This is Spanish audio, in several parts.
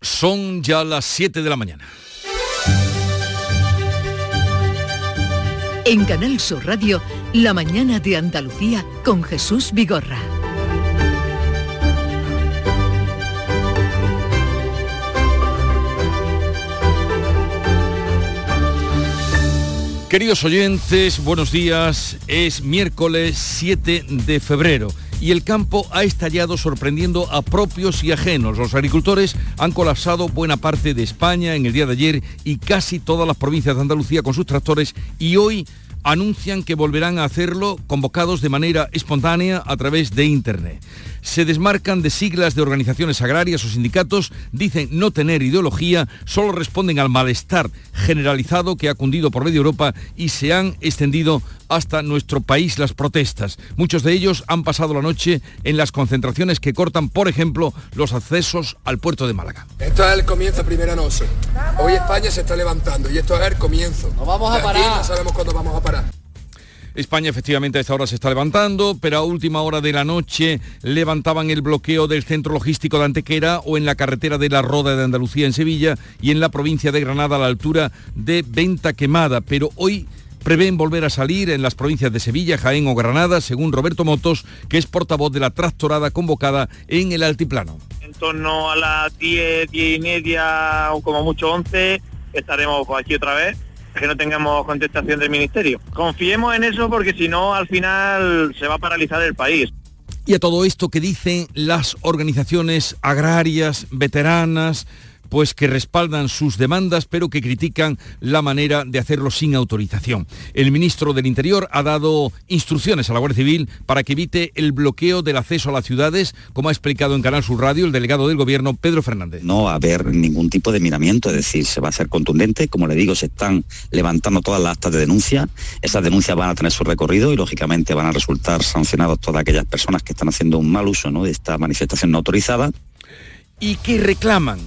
Son ya las 7 de la mañana. En Canal Sur Radio, La mañana de Andalucía con Jesús Vigorra. Queridos oyentes, buenos días. Es miércoles 7 de febrero y el campo ha estallado sorprendiendo a propios y ajenos. Los agricultores han colapsado buena parte de España en el día de ayer y casi todas las provincias de Andalucía con sus tractores y hoy anuncian que volverán a hacerlo convocados de manera espontánea a través de Internet se desmarcan de siglas de organizaciones agrarias o sindicatos, dicen no tener ideología, solo responden al malestar generalizado que ha cundido por medio Europa y se han extendido hasta nuestro país las protestas. Muchos de ellos han pasado la noche en las concentraciones que cortan, por ejemplo, los accesos al puerto de Málaga. Esto es el comienzo, primera noche. Hoy España se está levantando y esto es el comienzo. No vamos a parar. no sabemos cuándo vamos a parar. España efectivamente a esta hora se está levantando, pero a última hora de la noche levantaban el bloqueo del centro logístico de Antequera o en la carretera de la Roda de Andalucía en Sevilla y en la provincia de Granada a la altura de Venta Quemada. Pero hoy prevén volver a salir en las provincias de Sevilla, Jaén o Granada, según Roberto Motos, que es portavoz de la tractorada convocada en el altiplano. En torno a las 10, 10 y media o como mucho 11 estaremos aquí otra vez que no tengamos contestación del Ministerio. Confiemos en eso porque si no, al final se va a paralizar el país. Y a todo esto que dicen las organizaciones agrarias, veteranas, pues que respaldan sus demandas, pero que critican la manera de hacerlo sin autorización. El ministro del Interior ha dado instrucciones a la Guardia Civil para que evite el bloqueo del acceso a las ciudades, como ha explicado en Canal Sur Radio el delegado del Gobierno, Pedro Fernández. No va a haber ningún tipo de miramiento, es decir, se va a hacer contundente. Como le digo, se están levantando todas las actas de denuncia. Esas denuncias van a tener su recorrido y, lógicamente, van a resultar sancionados todas aquellas personas que están haciendo un mal uso de esta manifestación no autorizada. ¿Y qué reclaman?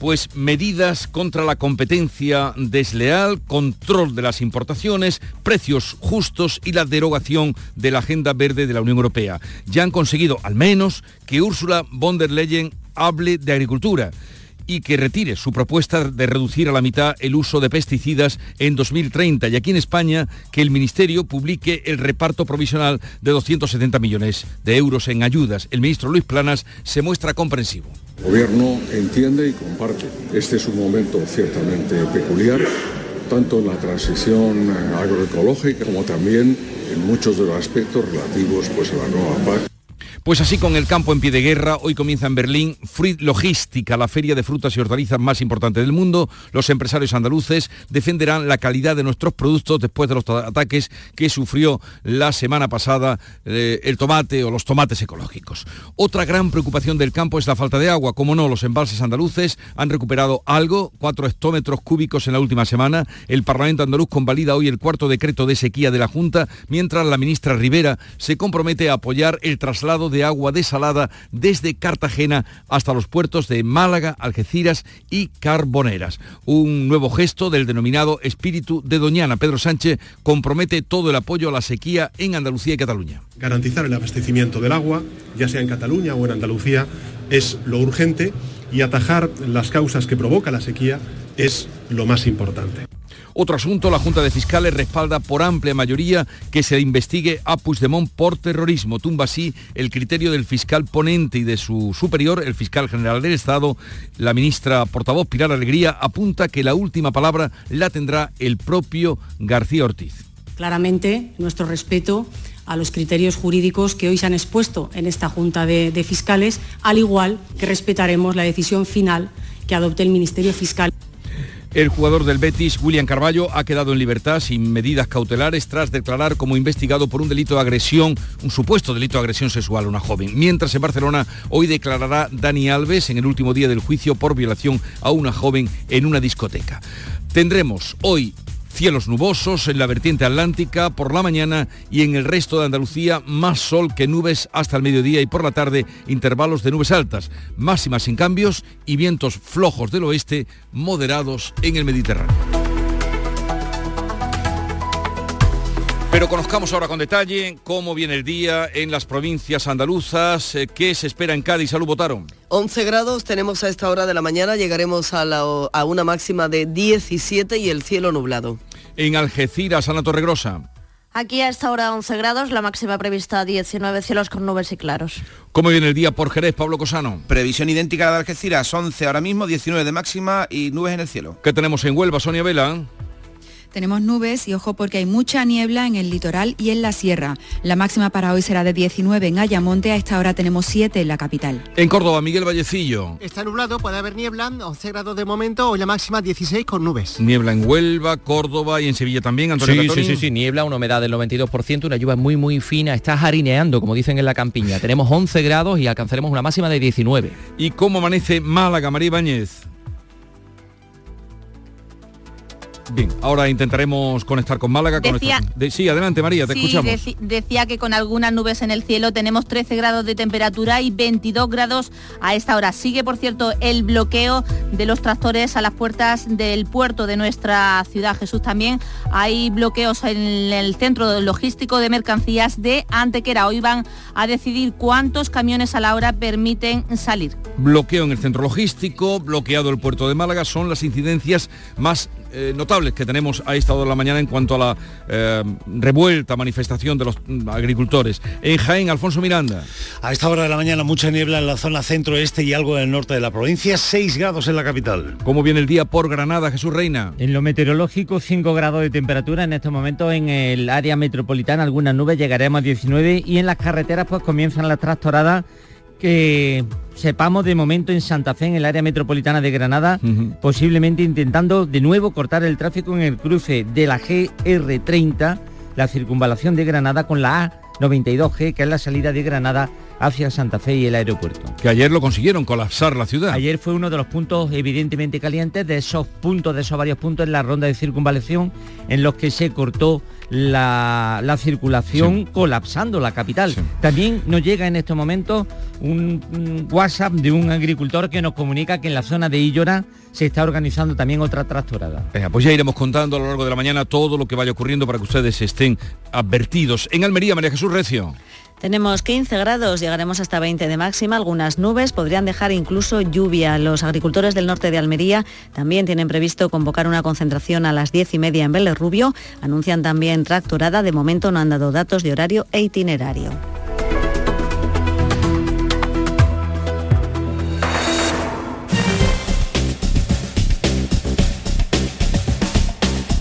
Pues medidas contra la competencia desleal, control de las importaciones, precios justos y la derogación de la Agenda Verde de la Unión Europea. Ya han conseguido al menos que Ursula von der Leyen hable de agricultura y que retire su propuesta de reducir a la mitad el uso de pesticidas en 2030 y aquí en España que el Ministerio publique el reparto provisional de 270 millones de euros en ayudas. El ministro Luis Planas se muestra comprensivo. El gobierno entiende y comparte. Este es un momento ciertamente peculiar, tanto en la transición agroecológica como también en muchos de los aspectos relativos pues, a la nueva PAC. Pues así con el campo en pie de guerra, hoy comienza en Berlín Fruit Logística, la feria de frutas y hortalizas más importante del mundo. Los empresarios andaluces defenderán la calidad de nuestros productos después de los ataques que sufrió la semana pasada eh, el tomate o los tomates ecológicos. Otra gran preocupación del campo es la falta de agua. Como no, los embalses andaluces han recuperado algo, cuatro hectómetros cúbicos en la última semana. El Parlamento andaluz convalida hoy el cuarto decreto de sequía de la Junta, mientras la ministra Rivera se compromete a apoyar el traslado de agua desalada desde Cartagena hasta los puertos de Málaga, Algeciras y Carboneras. Un nuevo gesto del denominado espíritu de Doñana. Pedro Sánchez compromete todo el apoyo a la sequía en Andalucía y Cataluña. Garantizar el abastecimiento del agua, ya sea en Cataluña o en Andalucía, es lo urgente y atajar las causas que provoca la sequía es lo más importante. Otro asunto, la Junta de Fiscales respalda por amplia mayoría que se investigue a Puigdemont por terrorismo. Tumba así el criterio del fiscal ponente y de su superior, el fiscal general del Estado. La ministra portavoz Pilar Alegría apunta que la última palabra la tendrá el propio García Ortiz. Claramente, nuestro respeto a los criterios jurídicos que hoy se han expuesto en esta Junta de, de Fiscales, al igual que respetaremos la decisión final que adopte el Ministerio Fiscal. El jugador del Betis, William Carballo, ha quedado en libertad sin medidas cautelares tras declarar como investigado por un delito de agresión, un supuesto delito de agresión sexual a una joven. Mientras en Barcelona hoy declarará Dani Alves en el último día del juicio por violación a una joven en una discoteca. Tendremos hoy Cielos nubosos en la vertiente atlántica por la mañana y en el resto de Andalucía más sol que nubes hasta el mediodía y por la tarde intervalos de nubes altas, máximas sin cambios y vientos flojos del oeste moderados en el Mediterráneo. Pero conozcamos ahora con detalle cómo viene el día en las provincias andaluzas, eh, qué se espera en Cádiz. Salud, votaron. 11 grados tenemos a esta hora de la mañana, llegaremos a, la- a una máxima de 17 y el cielo nublado. En Algeciras, Ana Torregrosa. Aquí a esta hora 11 grados, la máxima prevista 19 cielos con nubes y claros. ¿Cómo viene el día por Jerez, Pablo Cosano? Previsión idéntica a la de Algeciras, 11 ahora mismo, 19 de máxima y nubes en el cielo. ¿Qué tenemos en Huelva, Sonia Vela? Tenemos nubes y ojo porque hay mucha niebla en el litoral y en la sierra. La máxima para hoy será de 19 en Ayamonte, a esta hora tenemos 7 en la capital. En Córdoba, Miguel Vallecillo. Está nublado, puede haber niebla, 11 grados de momento, hoy la máxima 16 con nubes. Niebla en Huelva, Córdoba y en Sevilla también, Antonio Sí, Catoni. sí, sí, sí, niebla, una humedad del 92%, una lluvia muy, muy fina, está jarineando, como dicen en la campiña. Tenemos 11 grados y alcanzaremos una máxima de 19. ¿Y cómo amanece Málaga, María Ibáñez? Bien, ahora intentaremos conectar con Málaga. Con Decía- nuestra- de- sí, adelante María, te Sí, escuchamos. decía que con algunas nubes en el cielo tenemos 13 grados de temperatura y 22 grados a esta hora. Sigue, por cierto, el bloqueo de los tractores a las puertas del puerto de nuestra ciudad. Jesús, también hay bloqueos en el centro logístico de mercancías de Antequera. Hoy van a decidir cuántos camiones a la hora permiten salir. Bloqueo en el centro logístico, bloqueado el puerto de Málaga, son las incidencias más eh, notables que tenemos a esta hora de la mañana en cuanto a la eh, revuelta, manifestación de los mm, agricultores. En Jaén, Alfonso Miranda. A esta hora de la mañana mucha niebla en la zona centro-este y algo en el norte de la provincia, 6 grados en la capital. ¿Cómo viene el día por Granada, Jesús Reina? En lo meteorológico, 5 grados de temperatura en estos momentos en el área metropolitana, algunas nubes llegaremos a 19 y en las carreteras pues comienzan las tractoradas que sepamos de momento en Santa Fe, en el área metropolitana de Granada, posiblemente intentando de nuevo cortar el tráfico en el cruce de la GR30, la circunvalación de Granada con la A92G, que es la salida de Granada hacia Santa Fe y el aeropuerto. Que ayer lo consiguieron, colapsar la ciudad. Ayer fue uno de los puntos evidentemente calientes, de esos puntos, de esos varios puntos en la ronda de circunvalación en los que se cortó la, la circulación colapsando la capital. También nos llega en estos momentos un, un WhatsApp de un agricultor que nos comunica que en la zona de Illora se está organizando también otra tractorada. Pues ya iremos contando a lo largo de la mañana todo lo que vaya ocurriendo para que ustedes estén advertidos. En Almería, María Jesús Recio. Tenemos 15 grados, llegaremos hasta 20 de máxima, algunas nubes podrían dejar incluso lluvia. Los agricultores del norte de Almería también tienen previsto convocar una concentración a las 10 y media en Vélez Rubio. Anuncian también tractorada, de momento no han dado datos de horario e itinerario.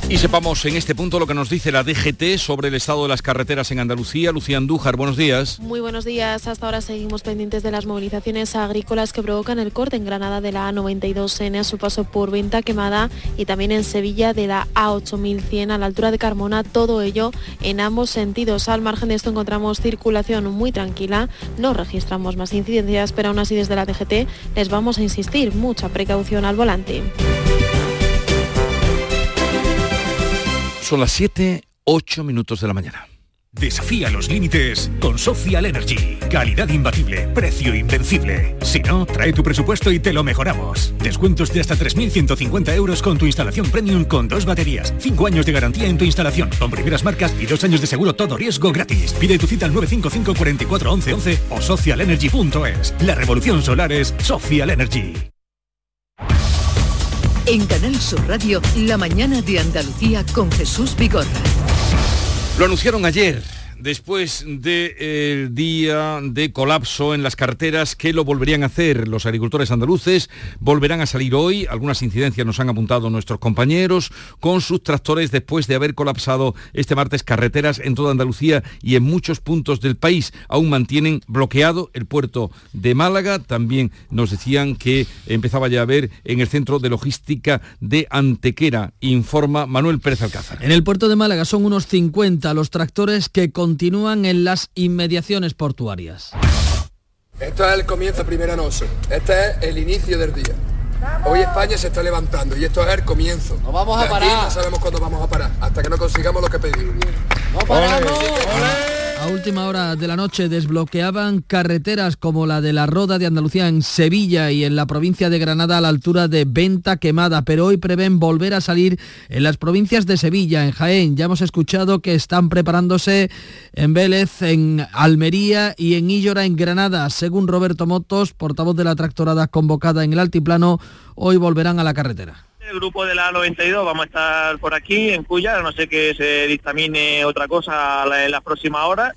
Y sepamos en este punto lo que nos dice la DGT sobre el estado de las carreteras en Andalucía. Lucía Andújar, buenos días. Muy buenos días. Hasta ahora seguimos pendientes de las movilizaciones agrícolas que provocan el corte en Granada de la A92N a su paso por Venta Quemada y también en Sevilla de la A8100 a la altura de Carmona. Todo ello en ambos sentidos. Al margen de esto encontramos circulación muy tranquila. No registramos más incidencias, pero aún así desde la DGT les vamos a insistir. Mucha precaución al volante. Son las 7, 8 minutos de la mañana. Desafía los límites con Social Energy. Calidad imbatible, precio invencible. Si no, trae tu presupuesto y te lo mejoramos. Descuentos de hasta 3.150 euros con tu instalación premium con dos baterías. Cinco años de garantía en tu instalación, con primeras marcas y dos años de seguro todo riesgo gratis. Pide tu cita al 955 44 11 11 o socialenergy.es. La revolución solar es Social Energy. En Canal Sur Radio, la mañana de Andalucía con Jesús Vigorra. Lo anunciaron ayer, después del día de colapso en las carreteras, que lo volverían a hacer los agricultores andaluces, volverán a salir hoy, algunas incidencias nos han apuntado nuestros compañeros, con sus tractores después de haber colapsado este martes carreteras en toda Andalucía y en muchos puntos del país. Aún mantienen bloqueado el puerto de Málaga, también nos decían que empezaba ya a ver en el centro de logística de Antequera, informa Manuel Pérez Alcázar. En el puerto de Málaga son unos 50 los tractores que continúan en las inmediaciones portuarias. Esto es el comienzo, primera noche. Este es el inicio del día. Hoy España se está levantando y esto es el comienzo. No vamos a De aquí parar. no sabemos cuándo vamos a parar, hasta que no consigamos lo que pedimos. ¡No paramos! A última hora de la noche desbloqueaban carreteras como la de la Roda de Andalucía en Sevilla y en la provincia de Granada a la altura de Venta Quemada, pero hoy prevén volver a salir en las provincias de Sevilla, en Jaén. Ya hemos escuchado que están preparándose en Vélez, en Almería y en Illora, en Granada. Según Roberto Motos, portavoz de la tractorada convocada en el altiplano, hoy volverán a la carretera. El grupo de la 92 vamos a estar por aquí en Cuya, no sé que se dictamine otra cosa en las próximas horas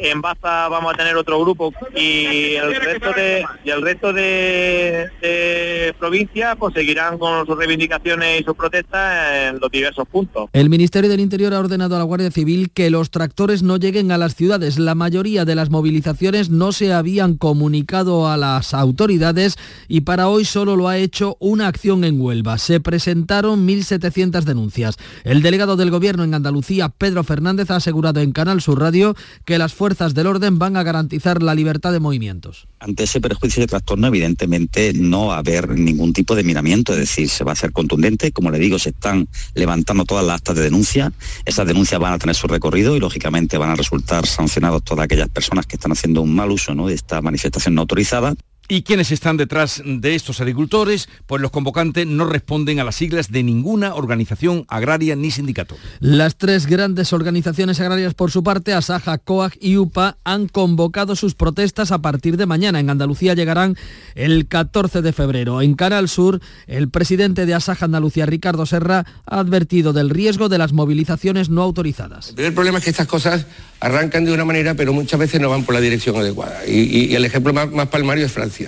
en Baza vamos a tener otro grupo y el resto de y el resto de, provincias pues seguirán con sus reivindicaciones y sus protestas en los diversos puntos. El Ministerio del Interior ha ordenado a la Guardia Civil que los tractores no lleguen a las ciudades. La mayoría de las movilizaciones no se habían comunicado a las autoridades y para hoy solo lo ha hecho una acción en Huelva. Se presentaron 1.700 denuncias. El delegado del Gobierno en Andalucía, Pedro Fernández, ha asegurado en Canal Sur Radio que las fuerzas fuerzas del orden van a garantizar la libertad de movimientos. Ante ese perjuicio de trastorno, evidentemente no va a haber ningún tipo de miramiento, es decir, se va a ser contundente. Como le digo, se están levantando todas las actas de denuncia. Esas denuncias van a tener su recorrido y, lógicamente, van a resultar sancionados todas aquellas personas que están haciendo un mal uso ¿no? de esta manifestación no autorizada. ¿Y quiénes están detrás de estos agricultores? Pues los convocantes no responden a las siglas de ninguna organización agraria ni sindicato. Las tres grandes organizaciones agrarias por su parte, Asaja, COAG y UPA, han convocado sus protestas a partir de mañana. En Andalucía llegarán el 14 de febrero. En Canal Sur, el presidente de Asaja Andalucía, Ricardo Serra, ha advertido del riesgo de las movilizaciones no autorizadas. El primer problema es que estas cosas arrancan de una manera, pero muchas veces no van por la dirección adecuada. Y, y el ejemplo más, más palmario es Francia.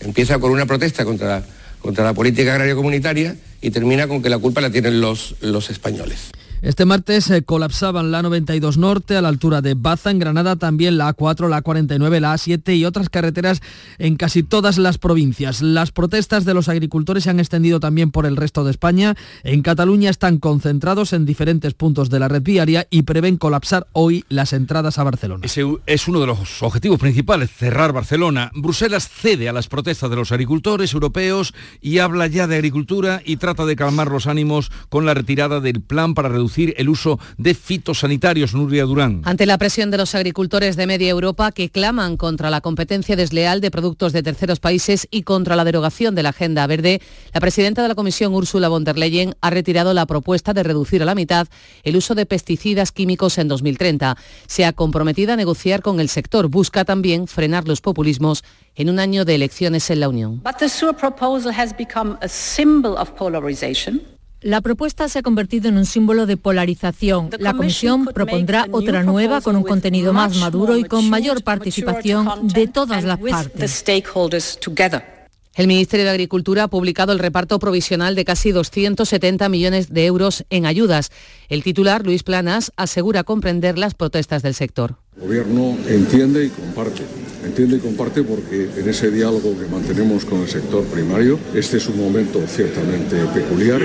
Empieza con una protesta contra la, contra la política agraria comunitaria y termina con que la culpa la tienen los, los españoles. Este martes se colapsaban la 92 Norte a la altura de Baza, en Granada también la A4, la A49, la A7 y otras carreteras en casi todas las provincias. Las protestas de los agricultores se han extendido también por el resto de España. En Cataluña están concentrados en diferentes puntos de la red viaria y prevén colapsar hoy las entradas a Barcelona. Es uno de los objetivos principales, cerrar Barcelona. Bruselas cede a las protestas de los agricultores europeos y habla ya de agricultura y trata de calmar los ánimos con la retirada del plan para reducir el uso de fitosanitarios, Nuria Durán. Ante la presión de los agricultores de media Europa que claman contra la competencia desleal de productos de terceros países y contra la derogación de la Agenda Verde, la presidenta de la Comisión, Ursula von der Leyen, ha retirado la propuesta de reducir a la mitad el uso de pesticidas químicos en 2030. Se ha comprometido a negociar con el sector. Busca también frenar los populismos en un año de elecciones en la Unión. La propuesta se ha convertido en un símbolo de polarización. La Comisión propondrá otra nueva con un contenido más maduro y con mayor participación de todas las partes. El Ministerio de Agricultura ha publicado el reparto provisional de casi 270 millones de euros en ayudas. El titular, Luis Planas, asegura comprender las protestas del sector. El Gobierno entiende y comparte. Entiende y comparte porque en ese diálogo que mantenemos con el sector primario, este es un momento ciertamente peculiar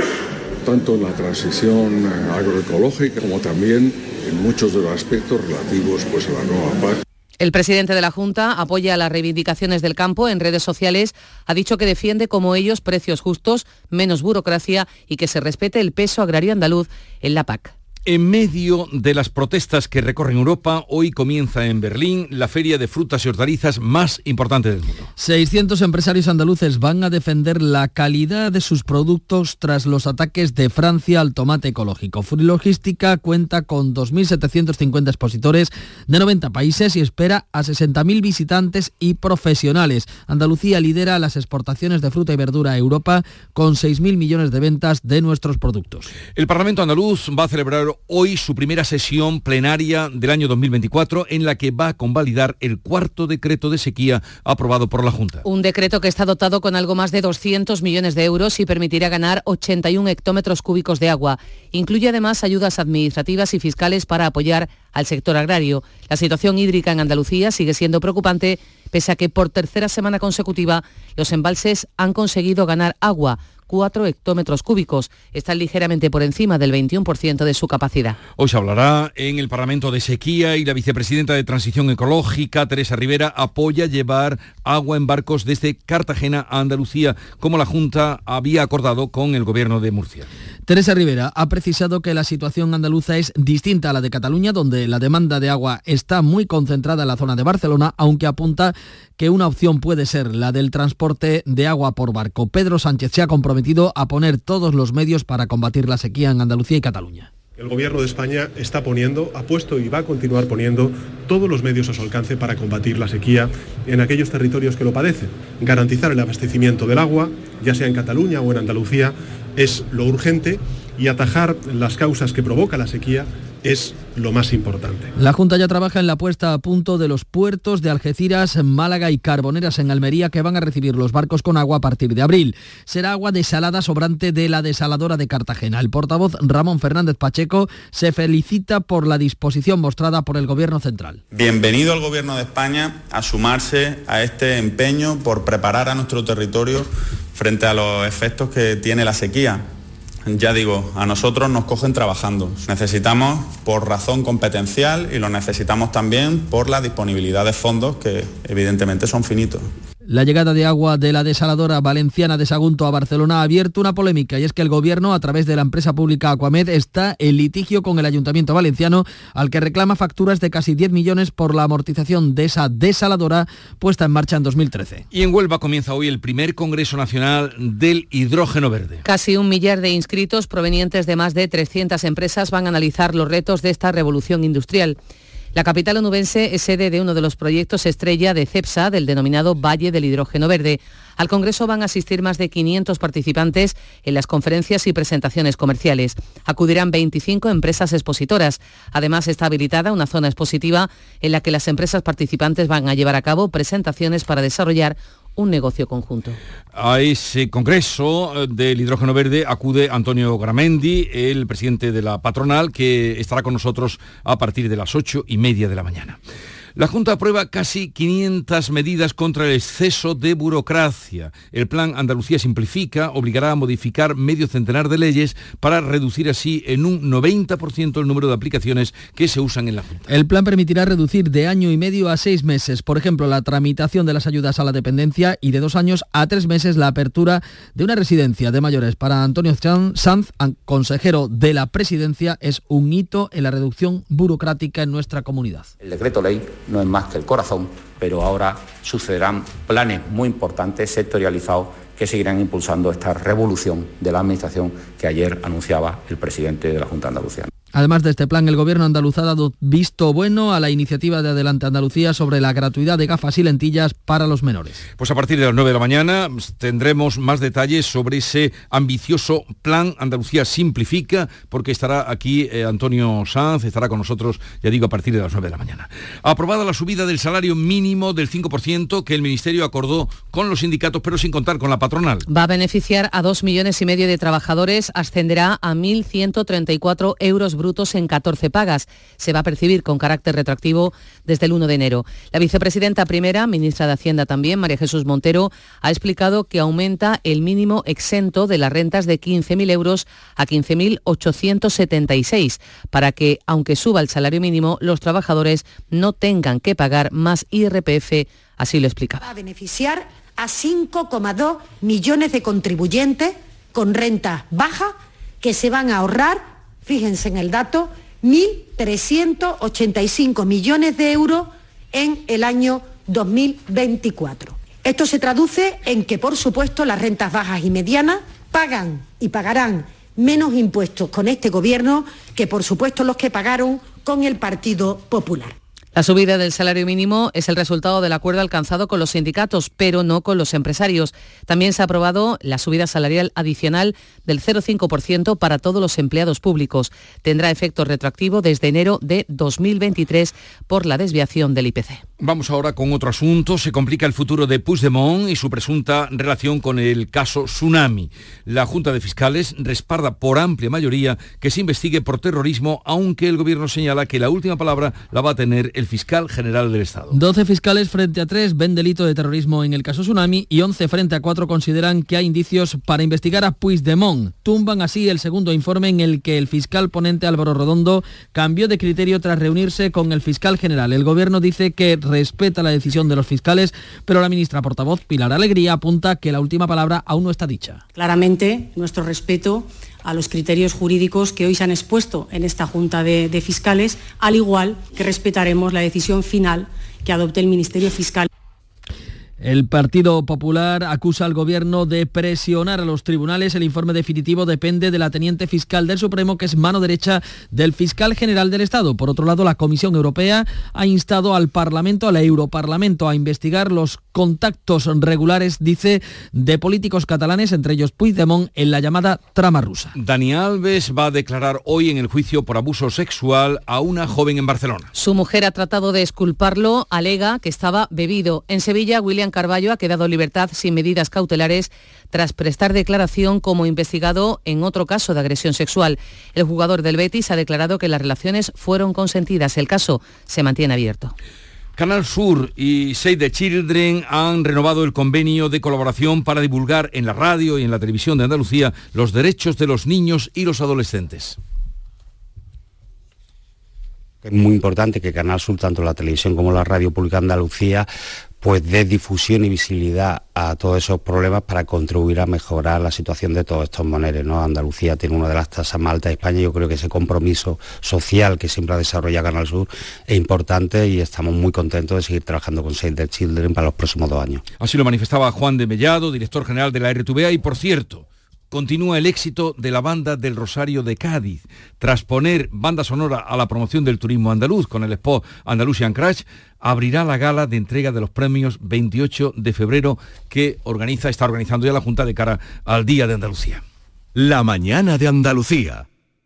tanto en la transición eh, agroecológica como también en muchos de los aspectos relativos pues, a la nueva PAC. El presidente de la Junta apoya las reivindicaciones del campo en redes sociales. Ha dicho que defiende como ellos precios justos, menos burocracia y que se respete el peso agrario andaluz en la PAC. En medio de las protestas que recorren Europa, hoy comienza en Berlín la feria de frutas y hortalizas más importante del mundo. 600 empresarios andaluces van a defender la calidad de sus productos tras los ataques de Francia al tomate ecológico. Logística cuenta con 2.750 expositores de 90 países y espera a 60.000 visitantes y profesionales. Andalucía lidera las exportaciones de fruta y verdura a Europa con 6.000 millones de ventas de nuestros productos. El Parlamento andaluz va a celebrar hoy su primera sesión plenaria del año 2024 en la que va a convalidar el cuarto decreto de sequía aprobado por la Junta. Un decreto que está dotado con algo más de 200 millones de euros y permitirá ganar 81 hectómetros cúbicos de agua. Incluye además ayudas administrativas y fiscales para apoyar al sector agrario. La situación hídrica en Andalucía sigue siendo preocupante, pese a que por tercera semana consecutiva los embalses han conseguido ganar agua 4 hectómetros cúbicos. Están ligeramente por encima del 21% de su capacidad. Hoy se hablará en el Parlamento de sequía y la vicepresidenta de Transición Ecológica, Teresa Rivera, apoya llevar agua en barcos desde Cartagena a Andalucía, como la Junta había acordado con el Gobierno de Murcia. Teresa Rivera ha precisado que la situación andaluza es distinta a la de Cataluña, donde la demanda de agua está muy concentrada en la zona de Barcelona, aunque apunta que una opción puede ser la del transporte de agua por barco. Pedro Sánchez se ha comprometido a poner todos los medios para combatir la sequía en Andalucía y Cataluña. El Gobierno de España está poniendo, ha puesto y va a continuar poniendo todos los medios a su alcance para combatir la sequía en aquellos territorios que lo padecen. Garantizar el abastecimiento del agua, ya sea en Cataluña o en Andalucía, es lo urgente y atajar las causas que provoca la sequía es lo más importante. La Junta ya trabaja en la puesta a punto de los puertos de Algeciras, Málaga y Carboneras en Almería que van a recibir los barcos con agua a partir de abril. Será agua desalada sobrante de la desaladora de Cartagena. El portavoz Ramón Fernández Pacheco se felicita por la disposición mostrada por el Gobierno central. Bienvenido al Gobierno de España a sumarse a este empeño por preparar a nuestro territorio frente a los efectos que tiene la sequía ya digo, a nosotros nos cogen trabajando. Necesitamos por razón competencial y lo necesitamos también por la disponibilidad de fondos que evidentemente son finitos. La llegada de agua de la desaladora valenciana de Sagunto a Barcelona ha abierto una polémica y es que el gobierno, a través de la empresa pública Aquamed, está en litigio con el ayuntamiento valenciano al que reclama facturas de casi 10 millones por la amortización de esa desaladora puesta en marcha en 2013. Y en Huelva comienza hoy el primer Congreso Nacional del Hidrógeno Verde. Casi un millar de inscritos provenientes de más de 300 empresas van a analizar los retos de esta revolución industrial. La capital onubense es sede de uno de los proyectos estrella de CEPSA, del denominado Valle del Hidrógeno Verde. Al Congreso van a asistir más de 500 participantes en las conferencias y presentaciones comerciales. Acudirán 25 empresas expositoras. Además, está habilitada una zona expositiva en la que las empresas participantes van a llevar a cabo presentaciones para desarrollar un negocio conjunto. A ese congreso eh, del hidrógeno verde acude Antonio Gramendi, el presidente de la patronal, que estará con nosotros a partir de las ocho y media de la mañana. La Junta aprueba casi 500 medidas contra el exceso de burocracia. El plan Andalucía Simplifica obligará a modificar medio centenar de leyes para reducir así en un 90% el número de aplicaciones que se usan en la Junta. El plan permitirá reducir de año y medio a seis meses, por ejemplo, la tramitación de las ayudas a la dependencia y de dos años a tres meses la apertura de una residencia de mayores. Para Antonio Sanz, consejero de la presidencia, es un hito en la reducción burocrática en nuestra comunidad. El decreto ley no es más que el corazón, pero ahora sucederán planes muy importantes, sectorializados, que seguirán impulsando esta revolución de la Administración que ayer anunciaba el presidente de la Junta de Andalucía. Además de este plan, el Gobierno andaluz ha dado visto bueno a la iniciativa de Adelante Andalucía sobre la gratuidad de gafas y lentillas para los menores. Pues a partir de las 9 de la mañana tendremos más detalles sobre ese ambicioso plan Andalucía Simplifica, porque estará aquí eh, Antonio Sanz, estará con nosotros, ya digo, a partir de las 9 de la mañana. Aprobada la subida del salario mínimo del 5% que el Ministerio acordó con los sindicatos, pero sin contar con la patronal. Va a beneficiar a dos millones y medio de trabajadores, ascenderá a 1.134 euros brutos en 14 pagas. Se va a percibir con carácter retroactivo desde el 1 de enero. La vicepresidenta primera, ministra de Hacienda también, María Jesús Montero, ha explicado que aumenta el mínimo exento de las rentas de 15.000 euros a 15.876 para que, aunque suba el salario mínimo, los trabajadores no tengan que pagar más IRPF. Así lo explicaba. Va a beneficiar a 5,2 millones de contribuyentes con renta baja que se van a ahorrar fíjense en el dato, 1.385 millones de euros en el año 2024. Esto se traduce en que, por supuesto, las rentas bajas y medianas pagan y pagarán menos impuestos con este Gobierno que, por supuesto, los que pagaron con el Partido Popular. La subida del salario mínimo es el resultado del acuerdo alcanzado con los sindicatos, pero no con los empresarios. También se ha aprobado la subida salarial adicional del 0,5% para todos los empleados públicos. Tendrá efecto retroactivo desde enero de 2023 por la desviación del IPC. Vamos ahora con otro asunto. Se complica el futuro de Puigdemont y su presunta relación con el caso Tsunami. La Junta de Fiscales respalda por amplia mayoría que se investigue por terrorismo, aunque el gobierno señala que la última palabra la va a tener el fiscal general del Estado. 12 fiscales frente a 3 ven delito de terrorismo en el caso Tsunami y 11 frente a 4 consideran que hay indicios para investigar a Puigdemont. Tumban así el segundo informe en el que el fiscal ponente Álvaro Rodondo cambió de criterio tras reunirse con el fiscal general. El gobierno dice que respeta la decisión de los fiscales, pero la ministra portavoz Pilar Alegría apunta que la última palabra aún no está dicha. Claramente, nuestro respeto a los criterios jurídicos que hoy se han expuesto en esta Junta de, Fiscales, al igual que respetaremos la decisión final que adopte el Ministerio Fiscal. El Partido Popular acusa al Gobierno de presionar a los tribunales. El informe definitivo depende de la teniente fiscal del Supremo, que es mano derecha del fiscal general del Estado. Por otro lado, la Comisión Europea ha instado al Parlamento, al Europarlamento, a investigar los contactos regulares, dice, de políticos catalanes, entre ellos Puigdemont, en la llamada trama rusa. Dani Alves va a declarar hoy en el juicio por abuso sexual a una joven en Barcelona. Su mujer ha tratado de esculparlo, alega que estaba bebido. En Sevilla, William Carballo ha quedado libertad sin medidas cautelares tras prestar declaración como investigado en otro caso de agresión sexual. El jugador del Betis ha declarado que las relaciones fueron consentidas. El caso se mantiene abierto. Canal Sur y Save the Children han renovado el convenio de colaboración para divulgar en la radio y en la televisión de Andalucía los derechos de los niños y los adolescentes. Es muy importante que Canal Sur, tanto la televisión como la radio pública Andalucía, pues dé difusión y visibilidad a todos esos problemas para contribuir a mejorar la situación de todos estos moneros. ¿no? Andalucía tiene una de las tasas más altas de España. Yo creo que ese compromiso social que siempre ha desarrollado Canal Sur es importante y estamos muy contentos de seguir trabajando con Save the Children para los próximos dos años. Así lo manifestaba Juan de Mellado, director general de la RTVA, y por cierto, continúa el éxito de la banda del Rosario de Cádiz. Tras poner banda sonora a la promoción del turismo andaluz con el spot Andalusian Crash, abrirá la gala de entrega de los premios 28 de febrero que organiza, está organizando ya la Junta de cara al Día de Andalucía. La mañana de Andalucía.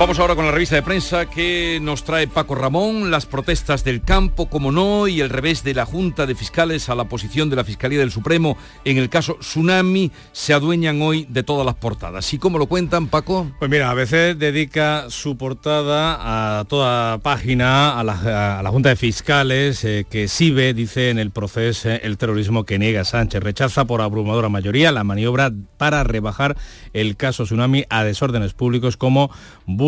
Vamos ahora con la revista de prensa que nos trae Paco Ramón, las protestas del campo, como no, y el revés de la Junta de Fiscales a la posición de la Fiscalía del Supremo en el caso Tsunami se adueñan hoy de todas las portadas. ¿Y cómo lo cuentan, Paco? Pues mira, a veces dedica su portada a toda página a la, Junta de Fiscales eh, que SIBE dice en el proceso el terrorismo que niega Sánchez. Rechaza por abrumadora mayoría la maniobra para rebajar el caso Tsunami a desórdenes públicos como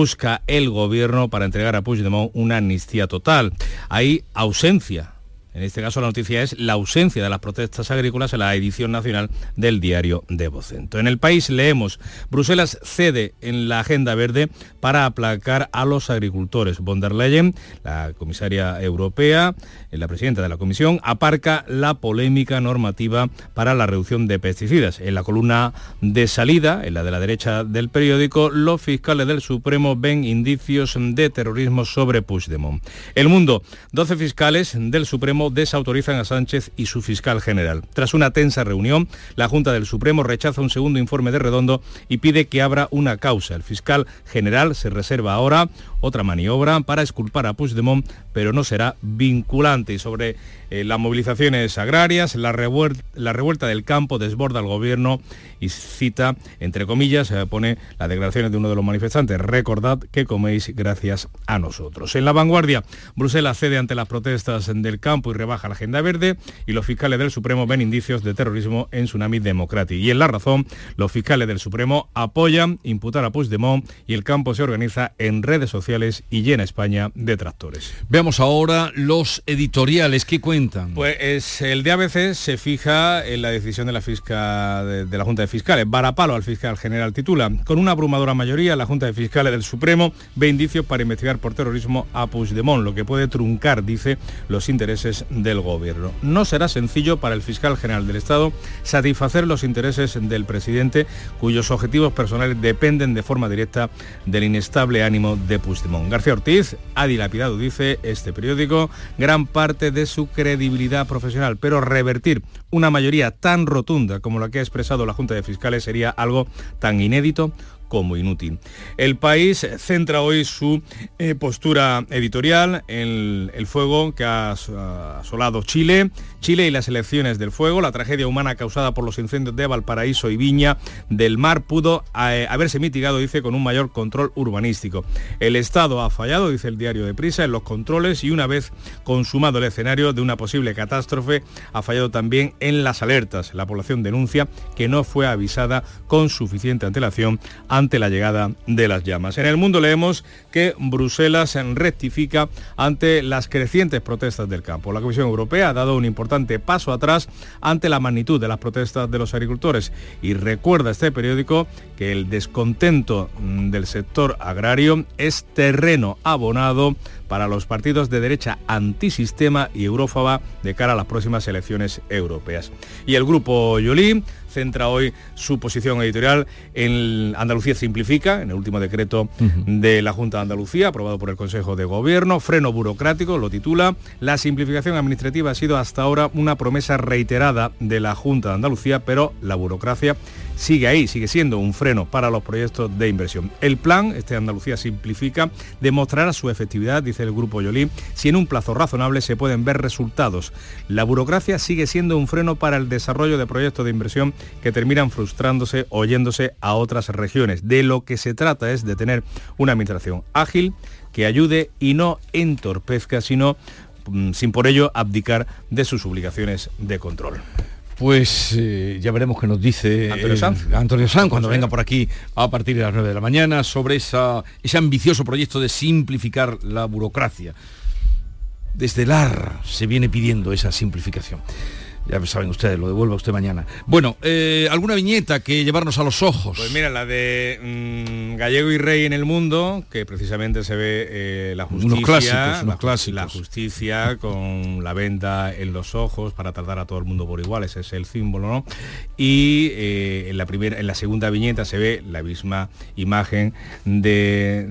busca el gobierno para entregar a Puigdemont una amnistía total. Hay ausencia en este caso la noticia es la ausencia de las protestas agrícolas en la edición nacional del diario de Vocento. En el país leemos, Bruselas cede en la agenda verde para aplacar a los agricultores. Von der Leyen, la comisaria europea, eh, la presidenta de la comisión, aparca la polémica normativa para la reducción de pesticidas. En la columna de salida, en la de la derecha del periódico, los fiscales del Supremo ven indicios de terrorismo sobre Puigdemont. El mundo, 12 fiscales del Supremo desautorizan a Sánchez y su fiscal general. Tras una tensa reunión, la Junta del Supremo rechaza un segundo informe de Redondo y pide que abra una causa. El fiscal general se reserva ahora otra maniobra para esculpar a Puigdemont, pero no será vinculante. Y sobre eh, las movilizaciones agrarias, la, revuelta, del campo desborda al gobierno y cita, entre comillas, se pone las declaraciones de uno de los manifestantes. Recordad que coméis gracias a nosotros. En la vanguardia, Bruselas cede ante las protestas del campo y rebaja la agenda verde y los fiscales del Supremo ven indicios de terrorismo en Tsunami Democratic. Y en La Razón, los fiscales del Supremo apoyan imputar a Puigdemont y el campo se organiza en redes sociales y llena España de tractores. Veamos ahora los editoriales que cuentan Pues es, el de ABC se fija en la decisión de la, fisca, de, la Junta de Fiscales. Varapalo al fiscal general titula. Con una abrumadora mayoría, la Junta de Fiscales del Supremo ve indicios para investigar por terrorismo a Puigdemont, lo que puede truncar, dice, los intereses del gobierno. No será sencillo para el fiscal general del Estado satisfacer los intereses del presidente, cuyos objetivos personales dependen de forma directa del inestable ánimo de Puigdemont. García Ortiz ha dilapidado, dice este periódico, gran parte de su credibilidad profesional, pero revertir una mayoría tan rotunda como la que ha expresado la Junta de Fiscales sería algo tan inédito como inútil. El país centra hoy su eh, postura editorial en el fuego que ha asolado Chile, Chile y las elecciones del fuego. La tragedia humana causada por los incendios de Valparaíso y Viña del Mar pudo eh, haberse mitigado, dice, con un mayor control urbanístico. El Estado ha fallado, dice el diario de Prisa, en los controles y una vez consumado el escenario de una posible catástrofe, ha fallado también en las alertas. La población denuncia que no fue avisada con suficiente antelación ante la llegada de las llamas. En el mundo leemos que Bruselas rectifica ante las crecientes protestas del campo. La Comisión Europea ha dado un importante paso atrás ante la magnitud de las protestas de los agricultores y recuerda este periódico que el descontento mm, del sector agrario es terreno abonado para los partidos de derecha antisistema y eurófoba de cara a las próximas elecciones europeas. Y el grupo Yolí centra hoy su posición editorial en Andalucía Simplifica, en el último decreto de la Junta de Andalucía, aprobado por el Consejo de Gobierno, freno burocrático, lo titula. La simplificación administrativa ha sido hasta ahora una promesa reiterada de la Junta de Andalucía, pero la burocracia sigue ahí, sigue siendo un freno para los proyectos de inversión. El plan, este Andalucía Simplifica, demostrará su efectividad, dice el Grupo Yolí, si en un plazo razonable se pueden ver resultados. La burocracia sigue siendo un freno para el desarrollo de proyectos de inversión que terminan frustrándose o yéndose a otras regiones. De lo que se trata es de tener una administración ágil que ayude y no entorpezca, sino mm, sin por ello abdicar de sus obligaciones de control. Pues eh, ya veremos qué nos dice Antonio Sanz, eh, Antonio Sanz cuando venga por aquí a partir de las 9 de la mañana sobre esa, ese ambicioso proyecto de simplificar la burocracia. Desde el AR se viene pidiendo esa simplificación. Ya saben ustedes, lo devuelva usted mañana. Bueno, eh, ¿alguna viñeta que llevarnos a los ojos? Pues mira, la de mm, Gallego y Rey en el mundo, que precisamente se ve eh, la justicia. Unos clásicos, unos la, clásicos. La justicia con la venda en los ojos para tratar a todo el mundo por igual, ese es el símbolo, ¿no? Y eh, en, la primera, en la segunda viñeta se ve la misma imagen de,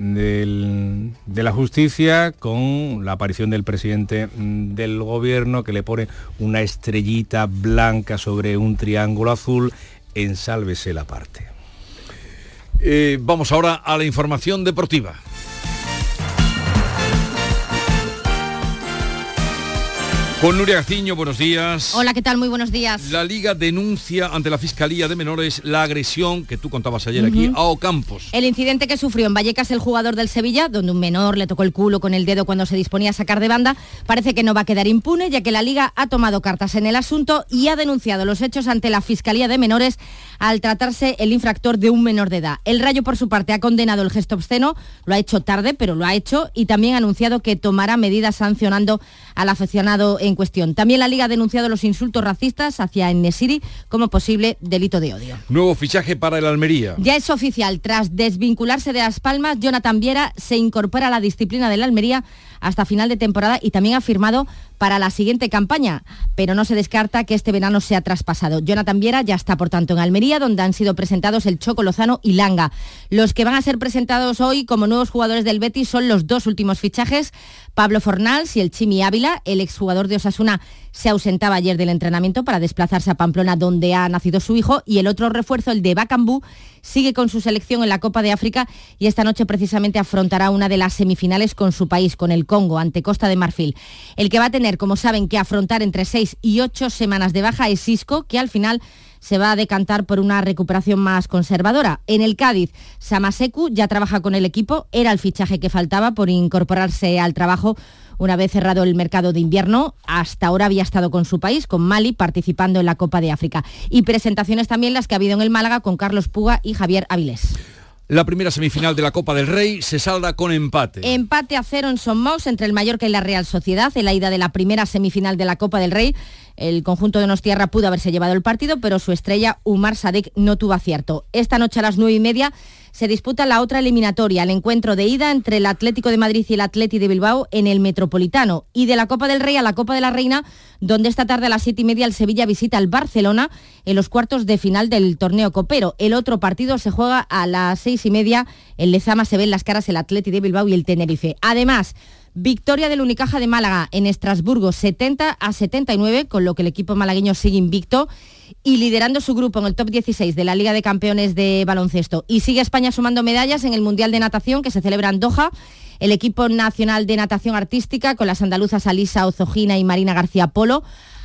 de la justicia con la aparición del presidente mm, del gobierno que le pone una estrellita blanca sobre un triángulo azul en Sálvese la parte. Eh, vamos ahora a la información deportiva. Con Nuria Gaciño, buenos días. Hola, ¿qué tal? Muy buenos días. La Liga denuncia ante la Fiscalía de Menores la agresión que tú contabas ayer aquí a Ocampos. El incidente que sufrió en Vallecas el jugador del Sevilla, donde un menor le tocó el culo con el dedo cuando se disponía a sacar de banda, parece que no va a quedar impune, ya que la Liga ha tomado cartas en el asunto y ha denunciado los hechos ante la Fiscalía de Menores al tratarse el infractor de un menor de edad. El Rayo, por su parte, ha condenado el gesto obsceno, lo ha hecho tarde, pero lo ha hecho, y también ha anunciado que tomará medidas sancionando al aficionado en cuestión. También la Liga ha denunciado los insultos racistas hacia Enesiri como posible delito de odio. Nuevo fichaje para el Almería. Ya es oficial, tras desvincularse de Las Palmas, Jonathan Viera se incorpora a la disciplina de la Almería hasta final de temporada y también ha firmado para la siguiente campaña, pero no se descarta que este verano sea traspasado. Jonathan Viera ya está, por tanto, en Almería, donde han sido presentados el Choco Lozano y Langa. Los que van a ser presentados hoy como nuevos jugadores del Betis son los dos últimos fichajes, Pablo Fornals y el Chimi Ávila. El exjugador de Osasuna se ausentaba ayer del entrenamiento para desplazarse a Pamplona, donde ha nacido su hijo, y el otro refuerzo, el de Bacambú, sigue con su selección en la Copa de África y esta noche precisamente afrontará una de las semifinales con su país, con el Congo, ante Costa de Marfil. El que va a tener, como saben, que afrontar entre seis y ocho semanas de baja es Isco, que al final se va a decantar por una recuperación más conservadora. En el Cádiz, Samaseku ya trabaja con el equipo, era el fichaje que faltaba por incorporarse al trabajo una vez cerrado el mercado de invierno. Hasta ahora había estado con su país, con Mali, participando en la Copa de África. Y presentaciones también las que ha habido en el Málaga con Carlos Puga y Javier Avilés. La primera semifinal de la Copa del Rey se salda con empate. Empate a cero en Son entre el Mallorca y la Real Sociedad en la ida de la primera semifinal de la Copa del Rey. El conjunto de Nostierra pudo haberse llevado el partido, pero su estrella, Umar Sadek, no tuvo acierto. Esta noche a las nueve y media se disputa la otra eliminatoria, el encuentro de ida entre el Atlético de Madrid y el Atleti de Bilbao en el Metropolitano. Y de la Copa del Rey a la Copa de la Reina, donde esta tarde a las siete y media el Sevilla visita al Barcelona en los cuartos de final del torneo copero. El otro partido se juega a las seis y media. En Lezama se ven las caras el Atleti de Bilbao y el Tenerife. Además, Victoria del Unicaja de Málaga en Estrasburgo 70 a 79, con lo que el equipo malagueño sigue invicto y liderando su grupo en el top 16 de la Liga de Campeones de Baloncesto. Y sigue España sumando medallas en el Mundial de Natación que se celebra en Doha. El equipo nacional de natación artística con las andaluzas Alisa Ozogina y Marina García Polo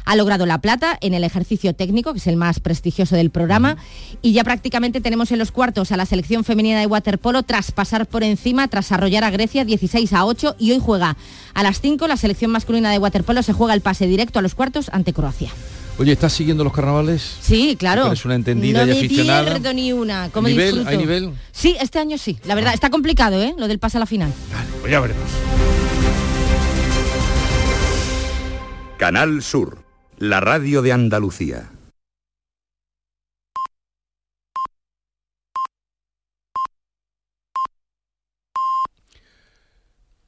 ha logrado la plata en el ejercicio técnico, que es el más prestigioso del programa, y ya prácticamente tenemos en los cuartos a la selección femenina de waterpolo tras pasar por encima, tras arrollar a Grecia 16 a 8 y hoy juega a las 5 la selección masculina de waterpolo se juega el pase directo a los cuartos ante Croacia. Oye, ¿estás siguiendo los carnavales? Sí, claro. Eres una entendida no y aficionada. No pierdo ni una. ¿Cómo ¿Nivel? disfruto? ¿Hay nivel? Sí, este año sí. La verdad, está complicado, ¿eh? Lo del pase a la final. Vale, pues ya veremos. Canal Sur, la radio de Andalucía.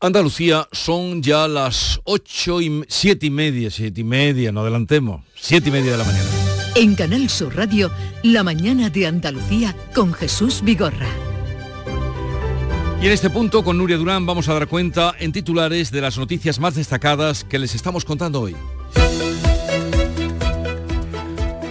Andalucía son ya las ocho y siete y media, siete y media, no adelantemos, siete y media de la mañana. En Canal Sur Radio, la mañana de Andalucía con Jesús Vigorra. Y en este punto, con Nuria Durán, vamos a dar cuenta en titulares de las noticias más destacadas que les estamos contando hoy.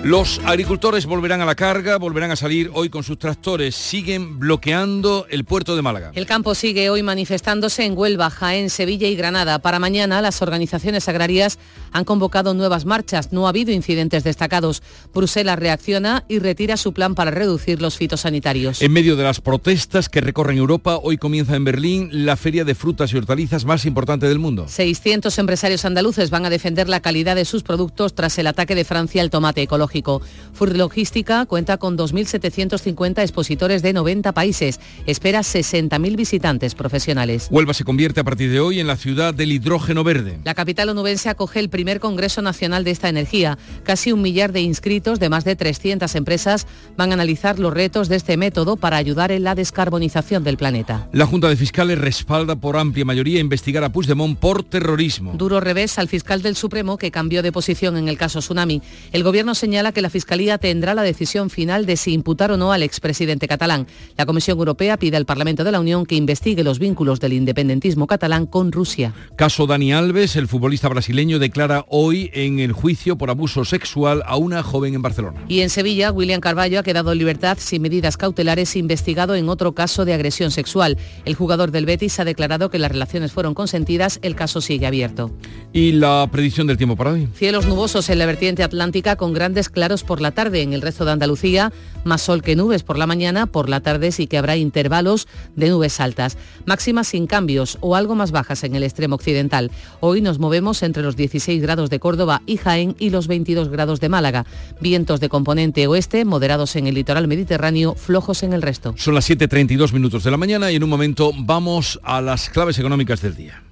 Los agricultores volverán a la carga, volverán a salir hoy con sus tractores, siguen bloqueando el puerto de Málaga. El campo sigue hoy manifestándose en Huelva, Jaén, Sevilla y Granada. Para mañana las organizaciones agrarias han convocado nuevas marchas. No ha habido incidentes destacados. Bruselas reacciona y retira su plan para reducir los fitosanitarios. En medio de las protestas que recorren Europa, hoy comienza en Berlín la feria de frutas y hortalizas más importante del mundo. 600 empresarios andaluces van a defender la calidad de sus productos tras el ataque de Francia al tomate ecológico. Food Logística cuenta con 2.750 expositores de 90 países. Espera 60.000 visitantes profesionales. Huelva se convierte a partir de hoy en la ciudad del hidrógeno verde. La capital onubense acoge el primer Congreso Nacional de esta energía. Casi un millar de inscritos de más de 300 empresas van a analizar los retos de este método para ayudar en la descarbonización del planeta. La Junta de Fiscales respalda por amplia mayoría investigar a Puigdemont por terrorismo. Duro revés al fiscal del Supremo que cambió de posición en el caso Tsunami. El gobierno señala que la Fiscalía tendrá la decisión final de si imputar o no al expresidente catalán. La Comisión Europea pide al Parlamento de la Unión que investigue los vínculos del independentismo catalán con Rusia. Caso Dani Alves, el futbolista brasileño declara hoy en el juicio por abuso sexual a una joven en Barcelona. Y en Sevilla, William Carballo ha quedado en libertad sin medidas cautelares investigado en otro caso de agresión sexual. El jugador del Betis ha declarado que las relaciones fueron consentidas, el caso sigue abierto. ¿Y la predicción del tiempo para hoy? Cielos nubosos en la vertiente atlántica con grandes claros por la tarde. En el resto de Andalucía, más sol que nubes por la mañana, por la tarde sí que habrá intervalos de nubes altas. Máximas sin cambios o algo más bajas en el extremo occidental. Hoy nos movemos entre los 16 grados de Córdoba y Jaén y los 22 grados de Málaga. Vientos de componente oeste, moderados en el litoral mediterráneo, flojos en el resto. Son las 7.32 minutos de la mañana y en un momento vamos a las claves económicas del día.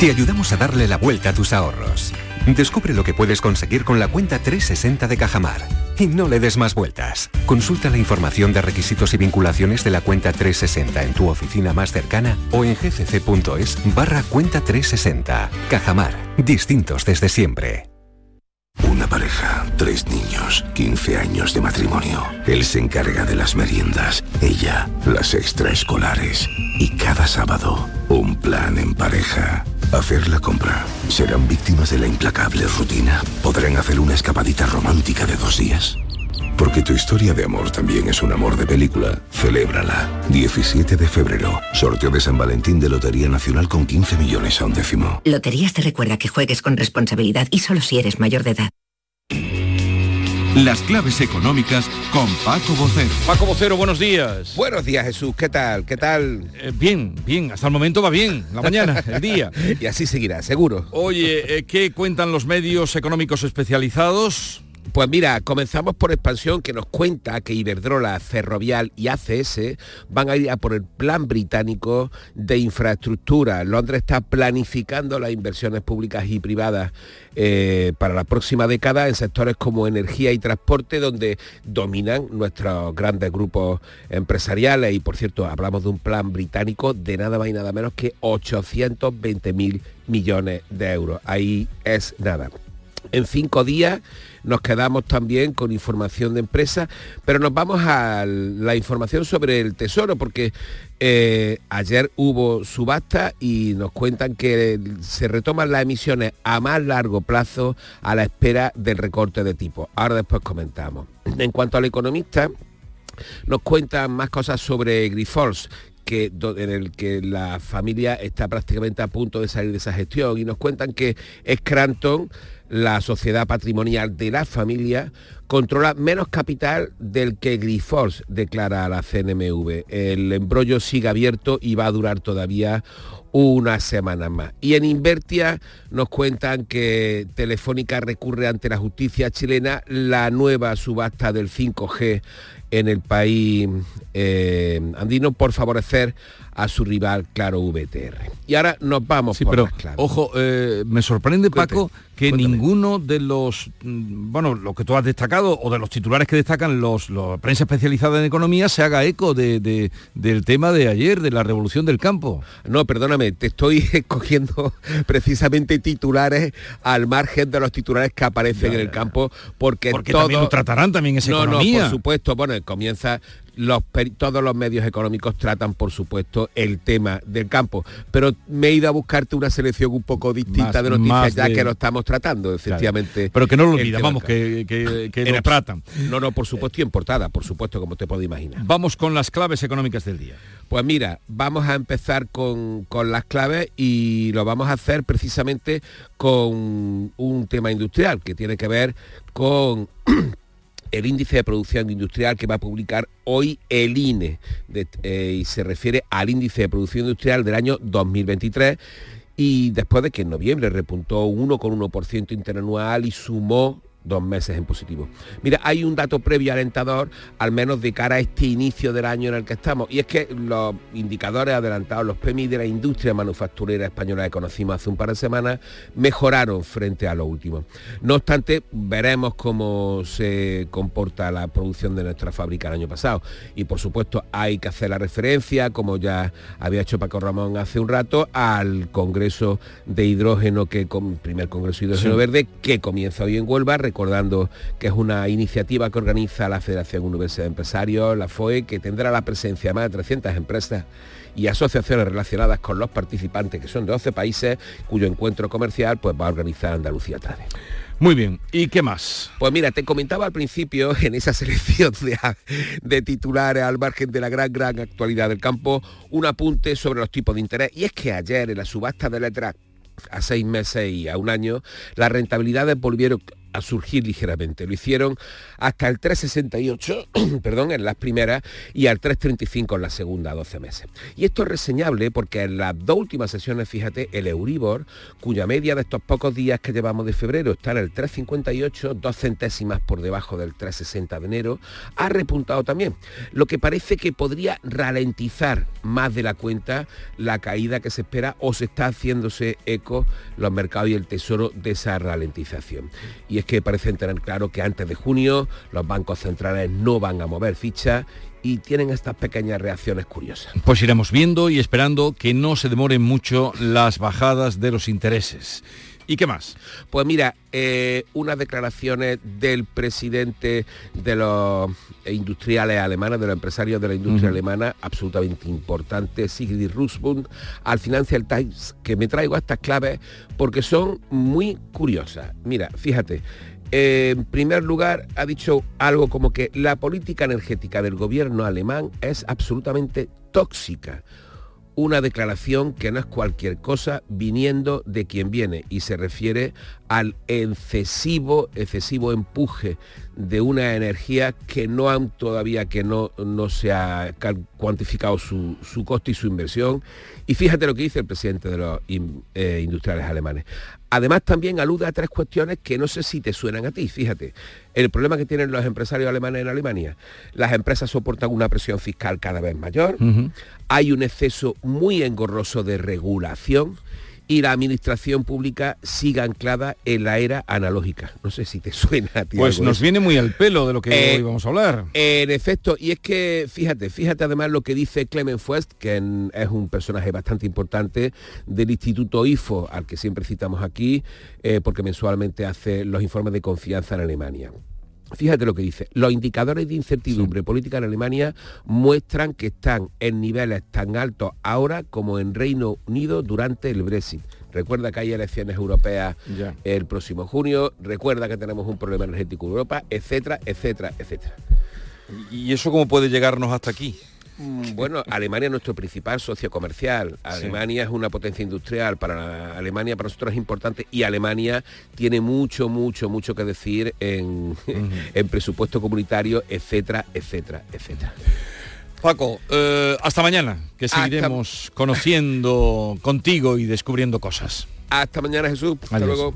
Te ayudamos a darle la vuelta a tus ahorros. Descubre lo que puedes conseguir con la cuenta 360 de Cajamar. Y no le des más vueltas. Consulta la información de requisitos y vinculaciones de la cuenta 360 en tu oficina más cercana o en gcc.es barra cuenta 360. Cajamar. Distintos desde siempre. Una pareja, tres niños, 15 años de matrimonio. Él se encarga de las meriendas, ella las extraescolares. Y cada sábado, un plan en pareja. Hacer la compra. ¿Serán víctimas de la implacable rutina? ¿Podrán hacer una escapadita romántica de dos días? Porque tu historia de amor también es un amor de película. Celébrala. 17 de febrero. Sorteo de San Valentín de Lotería Nacional con 15 millones a un décimo. Loterías te recuerda que juegues con responsabilidad y solo si eres mayor de edad. Las claves económicas con Paco Vocero. Paco Vocero, buenos días. Buenos días, Jesús. ¿Qué tal? ¿Qué tal? Eh, bien, bien. Hasta el momento va bien. La mañana, el día. y así seguirá, seguro. Oye, eh, ¿qué cuentan los medios económicos especializados? Pues mira, comenzamos por expansión que nos cuenta que Iberdrola, Ferrovial y ACS van a ir a por el plan británico de infraestructura. Londres está planificando las inversiones públicas y privadas eh, para la próxima década en sectores como energía y transporte, donde dominan nuestros grandes grupos empresariales. Y por cierto, hablamos de un plan británico de nada más y nada menos que 820 mil millones de euros. Ahí es nada. En cinco días nos quedamos también con información de empresa, pero nos vamos a la información sobre el tesoro, porque eh, ayer hubo subasta y nos cuentan que se retoman las emisiones a más largo plazo a la espera del recorte de tipo. Ahora después comentamos. En cuanto al economista, nos cuentan más cosas sobre Grifols, que, en el que la familia está prácticamente a punto de salir de esa gestión y nos cuentan que Scranton la sociedad patrimonial de la familia controla menos capital del que Grifols declara a la CNMV. El embrollo sigue abierto y va a durar todavía una semana más. Y en Invertia nos cuentan que Telefónica recurre ante la justicia chilena la nueva subasta del 5G en el país eh, andino por favorecer a su rival, claro, VTR. Y ahora nos vamos por pero, Ojo, eh, me sorprende, Paco, que ninguno de los, mm, bueno, lo que tú has destacado, o de los titulares que destacan los, prensa especializada en economía, se haga eco de, del tema de ayer, de la revolución del campo. No, perdóname, te estoy escogiendo precisamente titulares al margen de los titulares que aparecen en el campo, porque, porque también lo tratarán también esa no, economía. No, por supuesto, bueno, comienza todos los medios económicos tratan, por supuesto, el tema del campo. Pero me he ido a buscarte una selección un poco distinta de noticias ya que lo estamos tratando, efectivamente. Pero que no lo olvida, vamos, que, que, lo tratan. No, no, por supuesto, y en portada, por supuesto, como te puedo imaginar. Vamos con las claves económicas del día. Pues mira, vamos a empezar con, con, las claves y lo vamos a hacer precisamente con un tema industrial que tiene que ver con el índice de producción industrial que va a publicar hoy el INE eh, y se refiere al índice de producción industrial del año 2023 y después de que en noviembre repuntó un 1,1% interanual y sumó dos meses en positivo. Mira, hay un dato previo alentador, al menos de cara a este inicio del año en el que estamos, y es que los indicadores adelantados, los PMI de la industria manufacturera española que conocimos hace un par de semanas, mejoraron frente a lo último. No obstante, veremos cómo se comporta la producción de nuestra fábrica el año pasado. Y por supuesto hay que hacer la referencia, como ya había hecho Paco Ramón hace un rato, al Congreso de Hidrógeno, que primer Congreso de Hidrógeno Verde, que comienza hoy en Huelva, recordando que es una iniciativa que organiza la Federación Universidad de Empresarios, la FOE, que tendrá la presencia de más de 300 empresas y asociaciones relacionadas con los participantes, que son de 12 países, cuyo encuentro comercial pues, va a organizar Andalucía Trade. Muy bien, ¿y qué más? Pues mira, te comentaba al principio en esa selección de, de, titulares al margen de la gran, gran actualidad del campo, un apunte sobre los tipos de interés. Y es que ayer en la subasta de letras a seis meses y a un año, las rentabilidades volvieron a surgir ligeramente. Lo hicieron hasta el 3,68, perdón, en las primeras y al 3,35 en la segunda, 12 meses. Y esto es reseñable porque en las dos últimas sesiones, fíjate, el Euribor, cuya media de estos pocos días que llevamos de febrero está en el 3,58, dos centésimas por debajo del 3,60 de enero, ha repuntado también, lo que parece que podría ralentizar más de la cuenta la caída que se espera o se está haciéndose eco los mercados y el tesoro de esa ralentización. Y es que parecen tener claro que antes de junio los bancos centrales no van a mover ficha y tienen estas pequeñas reacciones curiosas. Pues iremos viendo y esperando que no se demoren mucho las bajadas de los intereses. ¿Y qué más? Pues mira, eh, unas declaraciones del presidente de los industriales alemanes, de los empresarios de la industria alemana, absolutamente importante, Sigrid Rusbund, al Financial Times, que me traigo estas claves porque son muy curiosas. Mira, fíjate, en primer lugar, ha dicho algo como que la política energética del gobierno alemán es absolutamente tóxica una declaración que no es cualquier cosa viniendo de quien viene y se refiere al excesivo, excesivo empuje de una energía que no han todavía, que no, no se ha cuantificado su, su coste y su inversión. Y fíjate lo que dice el presidente de los eh, industriales alemanes. Además también alude a tres cuestiones que no sé si te suenan a ti. Fíjate, el problema que tienen los empresarios alemanes en Alemania. Las empresas soportan una presión fiscal cada vez mayor. Hay un exceso muy engorroso de regulación y la administración pública siga anclada en la era analógica. No sé si te suena a ti. Pues nos viene muy al pelo de lo que eh, hoy vamos a hablar. En efecto, y es que, fíjate, fíjate además lo que dice Clement Fuest, que es un personaje bastante importante del Instituto IFO, al que siempre citamos aquí, eh, porque mensualmente hace los informes de confianza en Alemania. Fíjate lo que dice. Los indicadores de incertidumbre política en Alemania muestran que están en niveles tan altos ahora como en Reino Unido durante el Brexit. Recuerda que hay elecciones europeas el próximo junio, recuerda que tenemos un problema energético en Europa, etcétera, etcétera, etcétera. ¿Y eso cómo puede llegarnos hasta aquí? Mm, bueno, Alemania es nuestro principal socio comercial. Alemania es una potencia industrial. Para Alemania, para nosotros es importante y Alemania tiene mucho, mucho, mucho que decir en, presupuesto comunitario, etcétera, etcétera, etcétera. Paco, eh, hasta mañana, que seguiremos conociendo contigo y descubriendo cosas. Hasta mañana, Jesús. Hasta luego.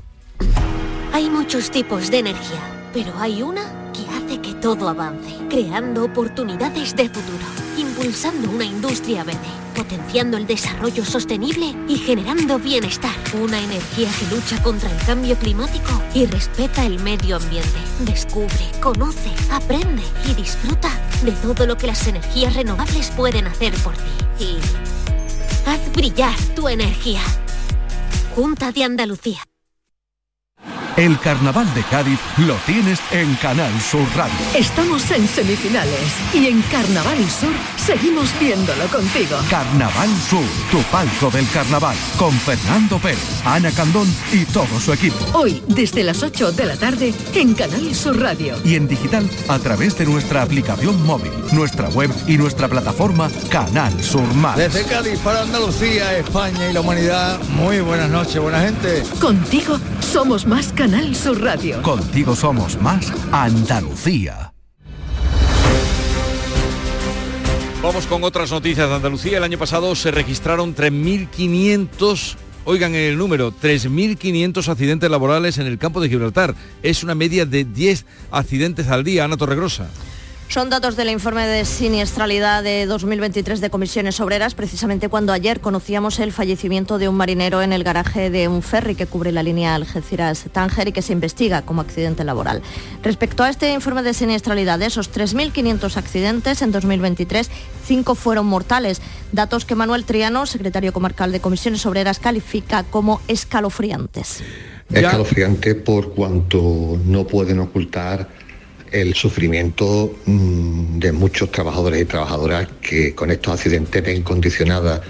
Hay muchos tipos de energía, pero hay una que hace que todo avance, creando oportunidades de futuro impulsando una industria verde, potenciando el desarrollo sostenible y generando bienestar. Una energía que lucha contra el cambio climático y respeta el medio ambiente. Descubre, conoce, aprende y disfruta de todo lo que las energías renovables pueden hacer por ti. Y haz brillar tu energía. Junta de Andalucía. El carnaval de Cádiz lo tienes en Canal Sur Radio. Estamos en semifinales y en Carnaval Sur seguimos viéndolo contigo. Carnaval Sur, tu palco del carnaval, con Fernando Pérez, Ana Candón y todo su equipo. Hoy, desde las 8 de la tarde, en Canal Sur Radio. Y en digital a través de nuestra aplicación móvil, nuestra web y nuestra plataforma Canal Sur Más. Desde Cádiz para Andalucía, España y la humanidad, muy buenas noches, buena gente. Contigo somos más Canal Sur Radio. Contigo somos más Andalucía. Vamos con otras noticias de Andalucía. El año pasado se registraron 3.500 Oigan el número, 3.500 accidentes laborales en el campo de Gibraltar. Es una media de 10 accidentes al día. Ana Torregrosa. Son datos del informe de siniestralidad de 2023 de comisiones obreras, precisamente cuando ayer conocíamos el fallecimiento de un marinero en el garaje de un ferry que cubre la línea Algeciras-Tánger y que se investiga como accidente laboral. Respecto a este informe de siniestralidad, de esos 3.500 accidentes en 2023, cinco fueron mortales, datos que Manuel Triano, secretario comarcal de comisiones obreras, califica como escalofriantes. Escalofriante por cuanto no pueden ocultar el sufrimiento mm, de muchos trabajadores y trabajadoras que con estos accidentes ven condicionada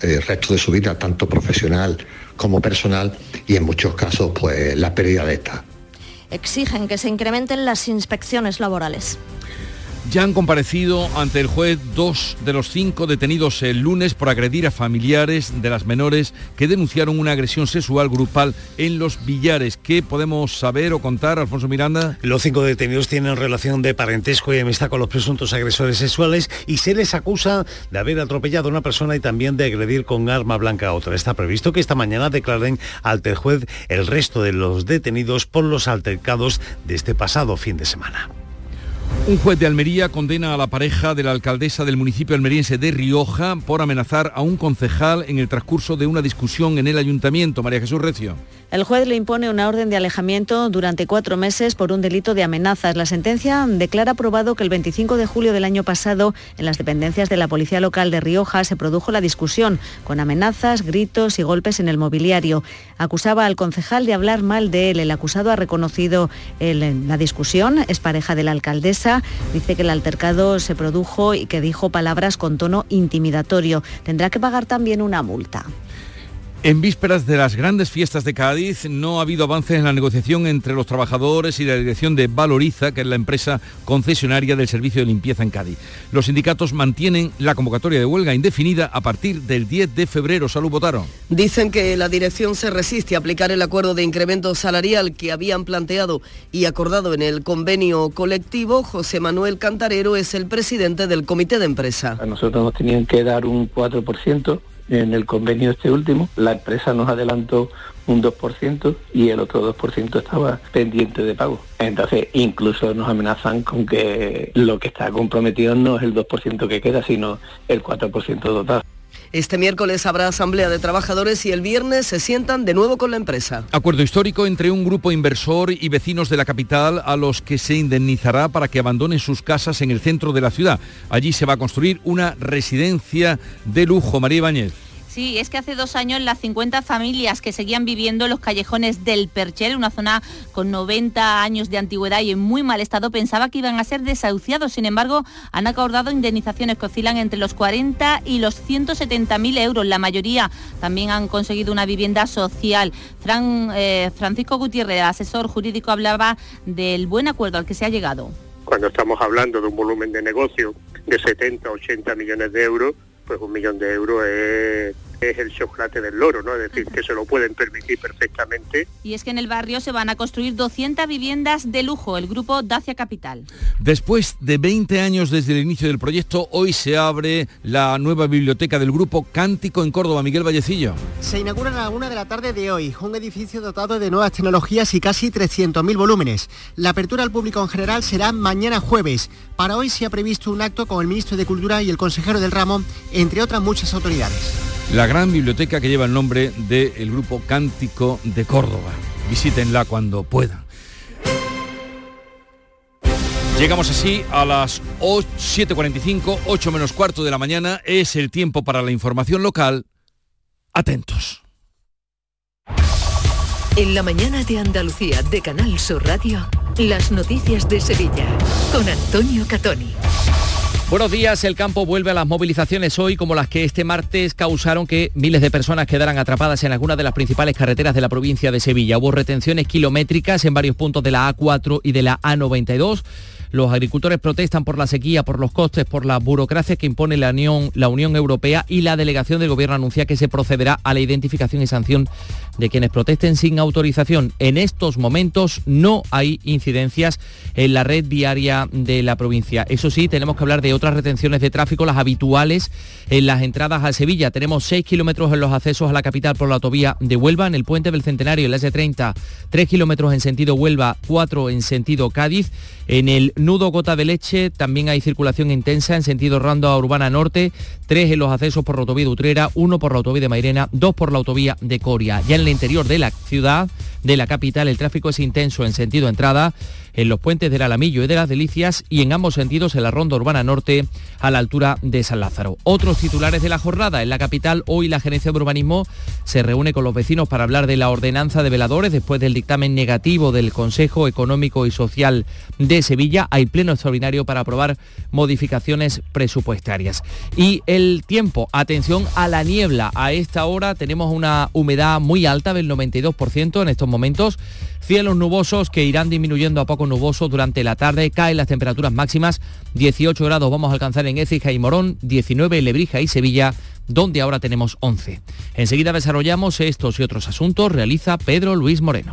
el resto de su vida, tanto profesional como personal, y en muchos casos pues la pérdida de esta. Exigen que se incrementen las inspecciones laborales. Ya han comparecido ante el juez dos de los cinco detenidos el lunes por agredir a familiares de las menores que denunciaron una agresión sexual grupal en los billares. ¿Qué podemos saber o contar, Alfonso Miranda? Los cinco detenidos tienen relación de parentesco y amistad con los presuntos agresores sexuales y se les acusa de haber atropellado a una persona y también de agredir con arma blanca a otra. Está previsto que esta mañana declaren ante el juez el resto de los detenidos por los altercados de este pasado fin de semana. Un juez de Almería condena a la pareja de la alcaldesa del municipio almeriense de Rioja por amenazar a un concejal en el transcurso de una discusión en el ayuntamiento. María Jesús Recio. El juez le impone una orden de alejamiento durante cuatro meses por un delito de amenazas. La sentencia declara aprobado que el 25 de julio del año pasado en las dependencias de la Policía Local de Rioja se produjo la discusión con amenazas, gritos y golpes en el mobiliario. Acusaba al concejal de hablar mal de él. El acusado ha reconocido la discusión, es pareja de la alcaldesa. Dice que el altercado se produjo y que dijo palabras con tono intimidatorio. Tendrá que pagar también una multa. En vísperas de las grandes fiestas de Cádiz no ha habido avances en la negociación entre los trabajadores y la dirección de Valoriza, que es la empresa concesionaria del servicio de limpieza en Cádiz. Los sindicatos mantienen la convocatoria de huelga indefinida a partir del 10 de febrero. Salud votaron. Dicen que la dirección se resiste a aplicar el acuerdo de incremento salarial que habían planteado y acordado en el convenio colectivo. José Manuel Cantarero es el presidente del comité de empresa. A nosotros nos tenían que dar un 4% en el convenio este último, la empresa nos adelantó un 2% y el otro 2% estaba pendiente de pago. Entonces, incluso nos amenazan con que lo que está comprometido no es el 2% que queda, sino el 4% total. Este miércoles habrá asamblea de trabajadores y el viernes se sientan de nuevo con la empresa. Acuerdo histórico entre un grupo inversor y vecinos de la capital a los que se indemnizará para que abandonen sus casas en el centro de la ciudad. Allí se va a construir una residencia de lujo. María Ibáñez. Sí, es que hace dos años las 50 familias que seguían viviendo en los callejones del Perchel, una zona con 90 años de antigüedad y en muy mal estado, pensaba que iban a ser desahuciados. Sin embargo, han acordado indemnizaciones que oscilan entre los 40 y los 170.000 euros. La mayoría también han conseguido una vivienda social. Eh, Francisco Gutiérrez, asesor jurídico, hablaba del buen acuerdo al que se ha llegado. Cuando estamos hablando de un volumen de negocio de 70, 80 millones de euros, pues un millón de euros es es el chocolate del loro, ¿no? Es decir, que se lo pueden permitir perfectamente. Y es que en el barrio se van a construir 200 viviendas de lujo, el grupo Dacia Capital. Después de 20 años desde el inicio del proyecto, hoy se abre la nueva biblioteca del grupo Cántico en Córdoba. Miguel Vallecillo. Se inaugura a la una de la tarde de hoy, un edificio dotado de nuevas tecnologías y casi 300.000 volúmenes. La apertura al público en general será mañana jueves. Para hoy se ha previsto un acto con el ministro de Cultura y el consejero del ramo, entre otras muchas autoridades la gran biblioteca que lleva el nombre del grupo Cántico de Córdoba. Visítenla cuando puedan. Llegamos así a las 7.45, 8 menos cuarto de la mañana. Es el tiempo para la información local. Atentos. En la mañana de Andalucía de Canal Sur Radio, las noticias de Sevilla con Antonio Catoni. Buenos días, el campo vuelve a las movilizaciones hoy como las que este martes causaron que miles de personas quedaran atrapadas en algunas de las principales carreteras de la provincia de Sevilla. Hubo retenciones kilométricas en varios puntos de la A4 y de la A92 los agricultores protestan por la sequía, por los costes, por la burocracia que impone la Unión, Europea y la delegación del Gobierno anuncia que se procederá a la identificación y sanción de quienes protesten sin autorización. En estos momentos no hay incidencias en la red viaria de la provincia. Eso sí, tenemos que hablar de otras retenciones de tráfico, las habituales en las entradas a Sevilla. Tenemos 6 kilómetros en los accesos a la capital por la autovía de Huelva, en el puente del Centenario, en la S30, 3 kilómetros en sentido Huelva, 4 en sentido Cádiz. En el nudo Gota de Leche. También hay circulación intensa en sentido Ronda Urbana Norte, tres en los accesos por la autovía de Utrera, uno por la autovía de Mairena, dos por la autovía de Coria. Ya en el interior de la ciudad, de la capital, el tráfico es intenso en sentido entrada en los puentes del Alamillo y de las Delicias y en ambos sentidos en la ronda urbana norte a la altura de San Lázaro. Otros titulares de la jornada en la capital, hoy la Gerencia de Urbanismo se reúne con los vecinos para hablar de la ordenanza de veladores después del dictamen negativo del Consejo Económico y Social de Sevilla. Hay pleno extraordinario para aprobar modificaciones presupuestarias. Y el tiempo, atención a la niebla. A esta hora tenemos una humedad muy alta del 92% en estos momentos. Cielos nubosos que irán disminuyendo a poco nuboso durante la tarde. Caen las temperaturas máximas. 18 grados vamos a alcanzar en Écija y Morón, 19 en Lebrija y Sevilla, donde ahora tenemos 11. Enseguida desarrollamos estos y otros asuntos. Realiza Pedro Luis Moreno.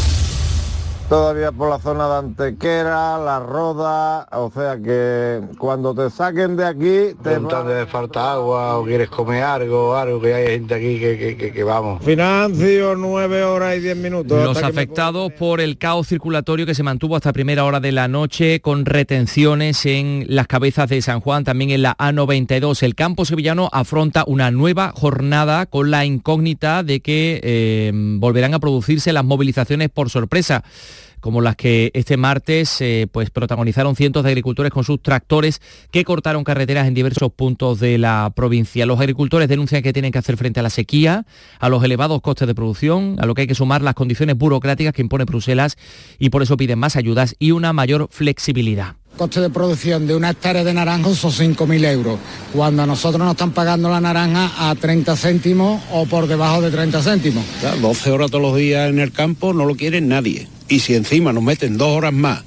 Todavía por la zona de Antequera, La Roda, o sea que cuando te saquen de aquí te Preguntando de falta agua o quieres comer algo, algo que hay gente aquí que, que, que, que vamos. Financio nueve horas y diez minutos. Los me afectados por el caos circulatorio que se mantuvo hasta primera hora de la noche con retenciones en las cabezas de San Juan, también en la A92. El campo sevillano afronta una nueva jornada con la incógnita de que eh, volverán a producirse las movilizaciones por sorpresa como las que este martes eh, pues protagonizaron cientos de agricultores con sus tractores que cortaron carreteras en diversos puntos de la provincia. Los agricultores denuncian que tienen que hacer frente a la sequía, a los elevados costes de producción, a lo que hay que sumar las condiciones burocráticas que impone Bruselas y por eso piden más ayudas y una mayor flexibilidad. Coste de producción de una hectárea de naranjos son 5.000 euros, cuando a nosotros nos están pagando la naranja a 30 céntimos o por debajo de 30 céntimos. Claro, 12 horas todos los días en el campo no lo quiere nadie. Y si encima nos meten dos horas más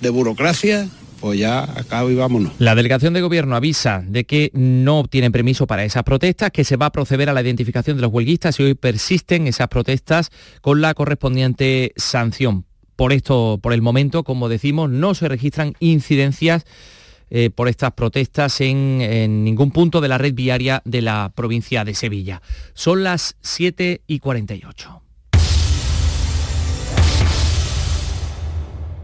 de burocracia, pues ya acabo y vámonos. La delegación de gobierno avisa de que no obtienen permiso para esas protestas, que se va a proceder a la identificación de los huelguistas y hoy persisten esas protestas con la correspondiente sanción. Por esto, por el momento, como decimos, no se registran incidencias eh, por estas protestas en, en ningún punto de la red viaria de la provincia de Sevilla. Son las 7 y 48.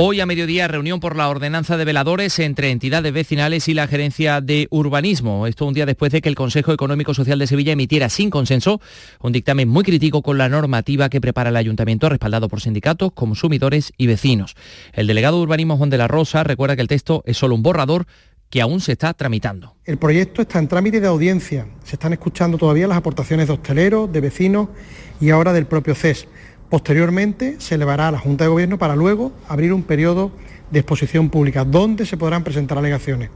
Hoy a mediodía reunión por la ordenanza de veladores entre entidades vecinales y la gerencia de urbanismo. Esto un día después de que el Consejo Económico Social de Sevilla emitiera sin consenso un dictamen muy crítico con la normativa que prepara el ayuntamiento respaldado por sindicatos, consumidores y vecinos. El delegado de urbanismo Juan de la Rosa recuerda que el texto es solo un borrador que aún se está tramitando. El proyecto está en trámite de audiencia. Se están escuchando todavía las aportaciones de hosteleros, de vecinos y ahora del propio CES. Posteriormente se elevará a la Junta de Gobierno para luego abrir un periodo de exposición pública donde se podrán presentar alegaciones.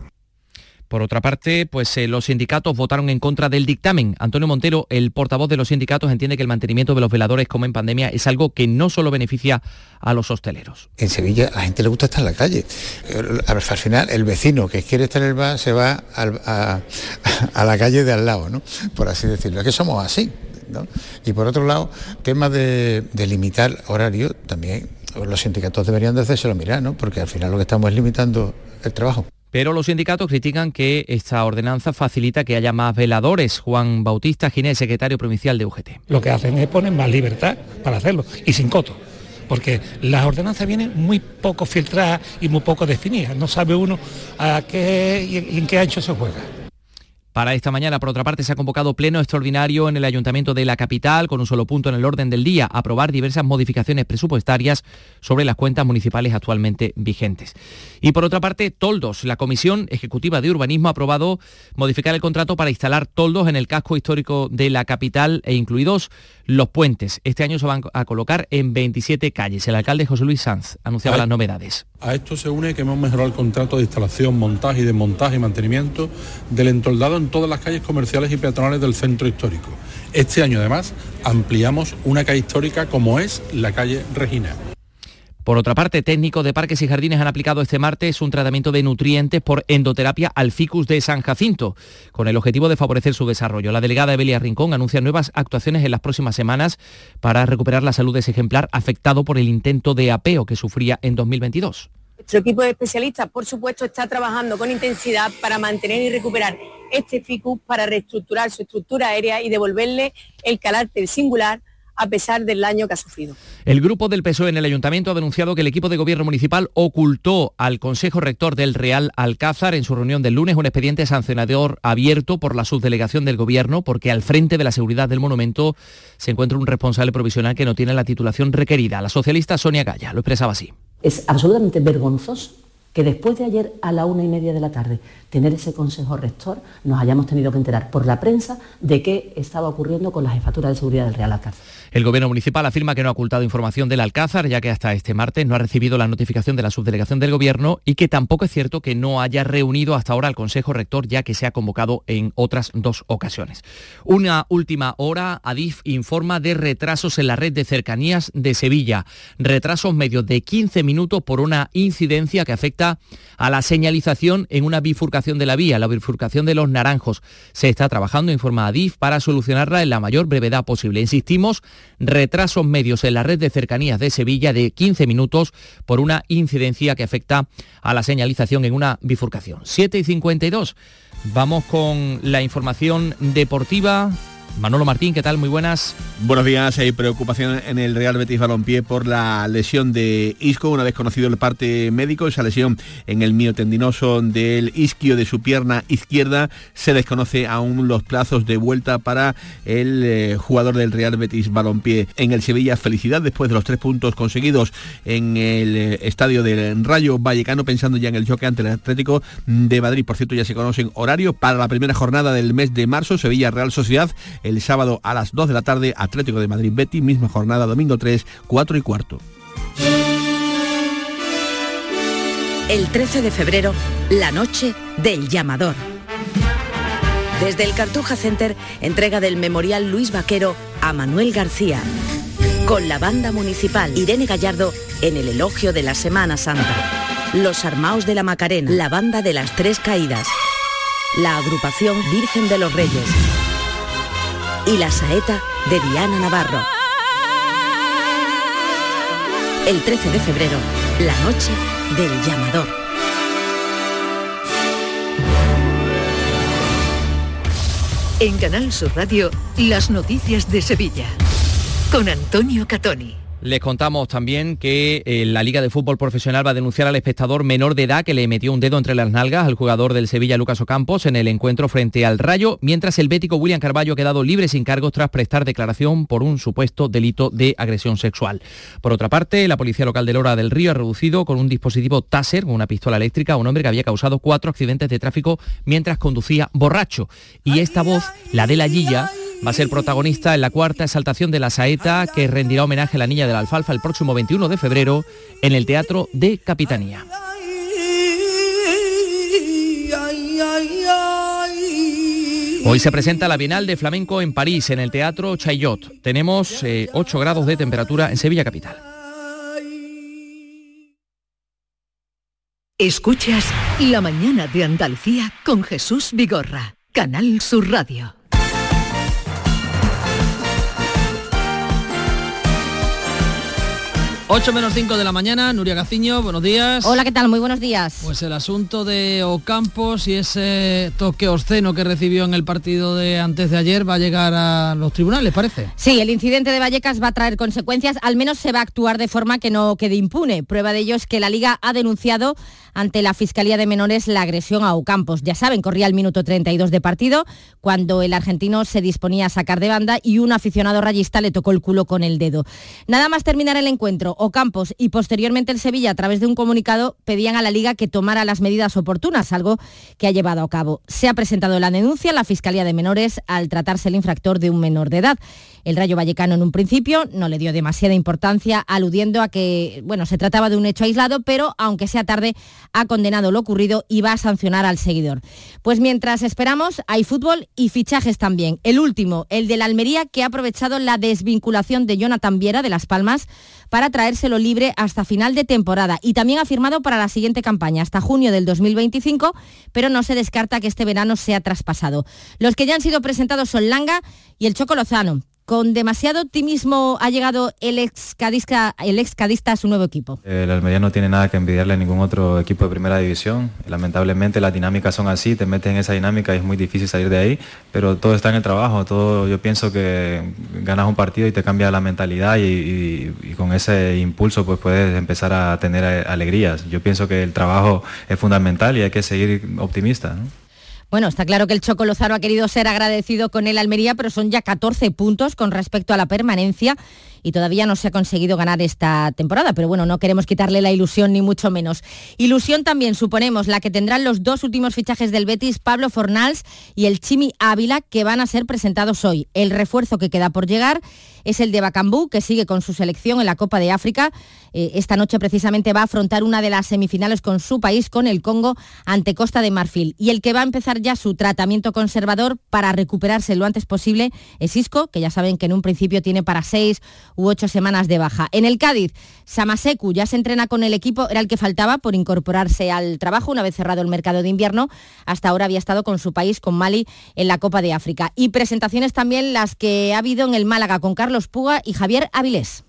Por otra parte, pues eh, los sindicatos votaron en contra del dictamen. Antonio Montero, el portavoz de los sindicatos, entiende que el mantenimiento de los veladores como en pandemia es algo que no solo beneficia a los hosteleros. En Sevilla a la gente le gusta estar en la calle. Al final, el vecino que quiere estar en el bar se va al- a, a la calle de al lado, ¿no? Por así decirlo. Es que somos así. ¿No? Y por otro lado, temas de, de limitar horario, también los sindicatos deberían de hacérselo mirar, ¿no? Porque al final lo que estamos es limitando el trabajo. Pero los sindicatos critican que esta ordenanza facilita que haya más veladores. Juan Bautista Ginés, secretario provincial de UGT. Lo que hacen es poner más libertad para hacerlo y sin coto. Porque las ordenanzas vienen muy poco filtradas y muy poco definidas. No sabe uno a qué y en qué ancho se juega. Para esta mañana, por otra parte, se ha convocado pleno extraordinario en el Ayuntamiento de la capital, con un solo punto en el orden del día, aprobar diversas modificaciones presupuestarias sobre las cuentas municipales actualmente vigentes. Y por otra parte, toldos. La Comisión Ejecutiva de Urbanismo ha aprobado modificar el contrato para instalar toldos en el casco histórico de la capital e incluidos los puentes. Este año se van a colocar en 27 calles. El alcalde José Luis Sanz anunciaba las novedades. A esto se une que hemos mejorado el contrato de instalación, montaje y desmontaje y mantenimiento del entoldado en todas las calles comerciales y peatonales del centro histórico. Este año además ampliamos una calle histórica como es la calle Regina. Por otra parte, técnicos de parques y jardines han aplicado este martes un tratamiento de nutrientes por endoterapia al ficus de San Jacinto, con el objetivo de favorecer su desarrollo. La delegada Evelia Rincón anuncia nuevas actuaciones en las próximas semanas para recuperar la salud de ese ejemplar afectado por el intento de apeo que sufría en 2022. Nuestro equipo de especialistas, por supuesto, está trabajando con intensidad para mantener y recuperar este ficus, para reestructurar su estructura aérea y devolverle el carácter singular a pesar del daño que ha sufrido. El grupo del PSOE en el ayuntamiento ha denunciado que el equipo de gobierno municipal ocultó al Consejo Rector del Real Alcázar en su reunión del lunes un expediente sancionador abierto por la subdelegación del gobierno porque al frente de la seguridad del monumento se encuentra un responsable provisional que no tiene la titulación requerida. La socialista Sonia Gaya lo expresaba así. Es absolutamente vergonzoso que después de ayer a la una y media de la tarde tener ese consejo rector, nos hayamos tenido que enterar por la prensa de qué estaba ocurriendo con la jefatura de seguridad del Real Alcázar. El gobierno municipal afirma que no ha ocultado información del Alcázar, ya que hasta este martes no ha recibido la notificación de la subdelegación del gobierno y que tampoco es cierto que no haya reunido hasta ahora al Consejo Rector, ya que se ha convocado en otras dos ocasiones. Una última hora, Adif informa de retrasos en la red de cercanías de Sevilla. Retrasos medios de 15 minutos por una incidencia que afecta a la señalización en una bifurcación de la vía, la bifurcación de los naranjos. Se está trabajando, informa Adif, para solucionarla en la mayor brevedad posible. Insistimos, retrasos medios en la red de cercanías de Sevilla de 15 minutos por una incidencia que afecta a la señalización en una bifurcación. 7 y 52. Vamos con la información deportiva. Manolo Martín, ¿qué tal? Muy buenas. Buenos días. Hay preocupación en el Real Betis Balompié por la lesión de Isco, una vez conocido el parte médico. Esa lesión en el miotendinoso del isquio de su pierna izquierda. Se desconoce aún los plazos de vuelta para el eh, jugador del Real Betis Balompié. En el Sevilla, felicidad después de los tres puntos conseguidos en el eh, estadio del Rayo Vallecano, pensando ya en el choque ante el Atlético de Madrid. Por cierto, ya se conocen horarios para la primera jornada del mes de marzo. Sevilla Real Sociedad el sábado a las 2 de la tarde, Atlético de Madrid Betty, misma jornada domingo 3, 4 y cuarto. El 13 de febrero, la noche del llamador. Desde el Cartuja Center, entrega del Memorial Luis Vaquero a Manuel García. Con la banda municipal Irene Gallardo en el elogio de la Semana Santa. Los Armaos de la Macarena, la banda de las Tres Caídas. La agrupación Virgen de los Reyes y la saeta de Diana Navarro. El 13 de febrero, la noche del llamador. En Canal Sur Radio, las noticias de Sevilla. Con Antonio Catoni. Les contamos también que eh, la Liga de Fútbol Profesional va a denunciar al espectador menor de edad que le metió un dedo entre las nalgas al jugador del Sevilla Lucas Ocampos en el encuentro frente al Rayo, mientras el bético William Carballo ha quedado libre sin cargos tras prestar declaración por un supuesto delito de agresión sexual. Por otra parte, la Policía Local de Lora del Río ha reducido con un dispositivo Taser, con una pistola eléctrica, a un hombre que había causado cuatro accidentes de tráfico mientras conducía borracho. Y esta voz, la de la Guilla, va a ser protagonista en la cuarta exaltación de la saeta que rendirá homenaje a la Niña de la Alfalfa el próximo 21 de febrero en el Teatro de Capitanía. Hoy se presenta la Bienal de Flamenco en París, en el Teatro Chaillot. Tenemos 8 eh, grados de temperatura en Sevilla Capital. Escuchas La Mañana de Andalucía con Jesús Vigorra, Canal Sur Radio. 8 menos 5 de la mañana, Nuria Gaciño, buenos días. Hola, ¿qué tal? Muy buenos días. Pues el asunto de Ocampos y ese toque obsceno que recibió en el partido de antes de ayer va a llegar a los tribunales, parece. Sí, el incidente de Vallecas va a traer consecuencias, al menos se va a actuar de forma que no quede impune. Prueba de ello es que la Liga ha denunciado ante la Fiscalía de Menores la agresión a Ocampos. Ya saben, corría el minuto 32 de partido cuando el argentino se disponía a sacar de banda y un aficionado rayista le tocó el culo con el dedo. Nada más terminar el encuentro, Ocampos y posteriormente el Sevilla, a través de un comunicado, pedían a la Liga que tomara las medidas oportunas, algo que ha llevado a cabo. Se ha presentado la denuncia la Fiscalía de Menores al tratarse el infractor de un menor de edad. El Rayo Vallecano en un principio no le dio demasiada importancia, aludiendo a que, bueno, se trataba de un hecho aislado, pero aunque sea tarde, ha condenado lo ocurrido y va a sancionar al seguidor. Pues mientras esperamos, hay fútbol y fichajes también. El último, el de la Almería, que ha aprovechado la desvinculación de Jonathan Viera de Las Palmas para traérselo libre hasta final de temporada y también ha firmado para la siguiente campaña, hasta junio del 2025, pero no se descarta que este verano sea traspasado. Los que ya han sido presentados son Langa y el Choco Lozano. ¿Con demasiado optimismo ha llegado el ex, cadista, el ex cadista a su nuevo equipo? El Almería no tiene nada que envidiarle a ningún otro equipo de primera división. Lamentablemente las dinámicas son así, te metes en esa dinámica y es muy difícil salir de ahí, pero todo está en el trabajo. Todo, yo pienso que ganas un partido y te cambia la mentalidad y, con ese impulso pues puedes empezar a tener alegrías. Yo pienso que el trabajo es fundamental y hay que seguir optimista. Bueno, está claro que el Choco Lozano ha querido ser agradecido con el Almería, pero son ya 14 puntos con respecto a la permanencia y todavía no se ha conseguido ganar esta temporada, pero bueno, no queremos quitarle la ilusión ni mucho menos. Ilusión también suponemos la que tendrán los dos últimos fichajes del Betis, Pablo Fornals y el Chimi Ávila, que van a ser presentados hoy. El refuerzo que queda por llegar es el de Bacambú, que sigue con su selección en la Copa de África. Eh, esta noche precisamente va a afrontar una de las semifinales con su país, con el Congo, ante Costa de Marfil. Y el que va a empezar ya su tratamiento conservador para recuperarse lo antes posible es Isco, que ya saben que en un principio tiene para seis u ocho semanas de baja. En el Cádiz, Samaseku ya se entrena con el equipo, era el que faltaba por incorporarse al trabajo una vez cerrado el mercado de invierno. Hasta ahora había estado con su país, con Mali, en la Copa de África. Y presentaciones también las que ha habido en el Málaga con Carlos Puga y Javier Avilés.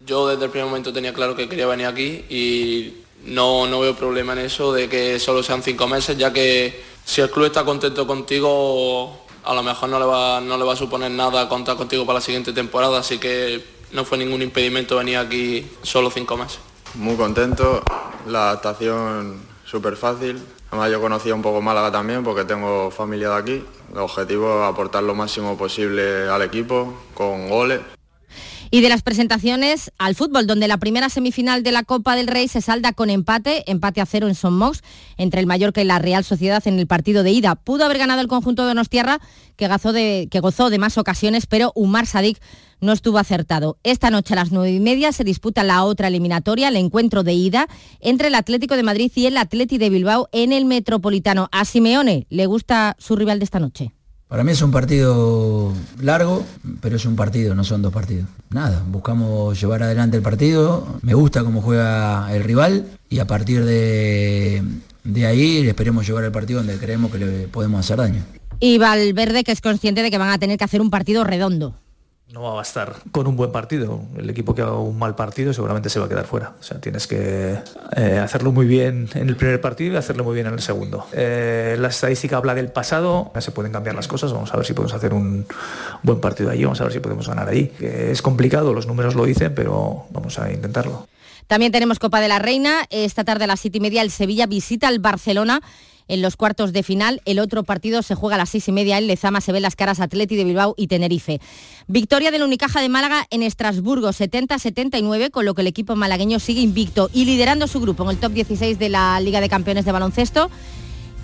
Yo desde el primer momento tenía claro que quería venir aquí y no, no veo problema en eso de que solo sean cinco meses, ya que si el club está contento contigo, a lo mejor no le va, no le va a suponer nada contar contigo para la siguiente temporada, así que no fue ningún impedimento venir aquí solo cinco meses. Muy contento, la adaptación súper fácil. Además yo conocía un poco Málaga también porque tengo familia de aquí. El objetivo es aportar lo máximo posible al equipo con goles. Y de las presentaciones al fútbol, donde la primera semifinal de la Copa del Rey se salda con empate, empate a cero en Son entre el Mallorca y la Real Sociedad en el partido de ida. Pudo haber ganado el conjunto de Donostierra, que, gozó de, que gozó de más ocasiones, pero Umar Sadik no estuvo acertado. Esta noche a las nueve y media se disputa la otra eliminatoria, el encuentro de ida entre el Atlético de Madrid y el Atleti de Bilbao en el Metropolitano. A Simeone le gusta su rival de esta noche. Para mí es un partido largo, pero es un partido, no son dos partidos. Nada, buscamos llevar adelante el partido, me gusta cómo juega el rival y a partir de, de ahí esperemos llevar el partido donde creemos que le podemos hacer daño. Y Valverde, que es consciente de que van a tener que hacer un partido redondo no va a bastar con un buen partido. El equipo que haga un mal partido seguramente se va a quedar fuera. O sea, tienes que eh, hacerlo muy bien en el primer partido y hacerlo muy bien en el segundo. Eh, la estadística habla del pasado, se pueden cambiar las cosas, vamos a ver si podemos hacer un buen partido allí, vamos a ver si podemos ganar allí. es complicado, los números lo dicen, pero vamos a intentarlo. También tenemos Copa de la Reina. Esta tarde a las siete y media el Sevilla visita al Barcelona en los cuartos de final. El otro partido se juega a las seis y media en Lezama, se ven las caras Atleti de Bilbao y Tenerife. Victoria del Unicaja de Málaga en Estrasburgo, 70-79, con lo que el equipo malagueño sigue invicto y liderando su grupo en el top 16 de la Liga de Campeones de Baloncesto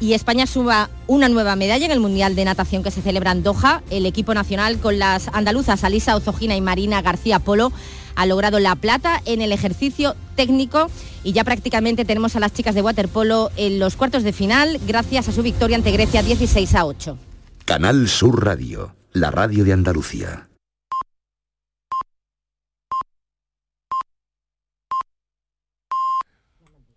y España suba una nueva medalla en el Mundial de Natación que se celebra en Doha. El equipo nacional con las andaluzas Alisa Ozogina y Marina García Polo ha logrado la plata en el ejercicio técnico y ya prácticamente tenemos a las chicas de waterpolo en los cuartos de final gracias a su victoria ante Grecia 16 a 8. Canal Sur Radio, la radio de Andalucía.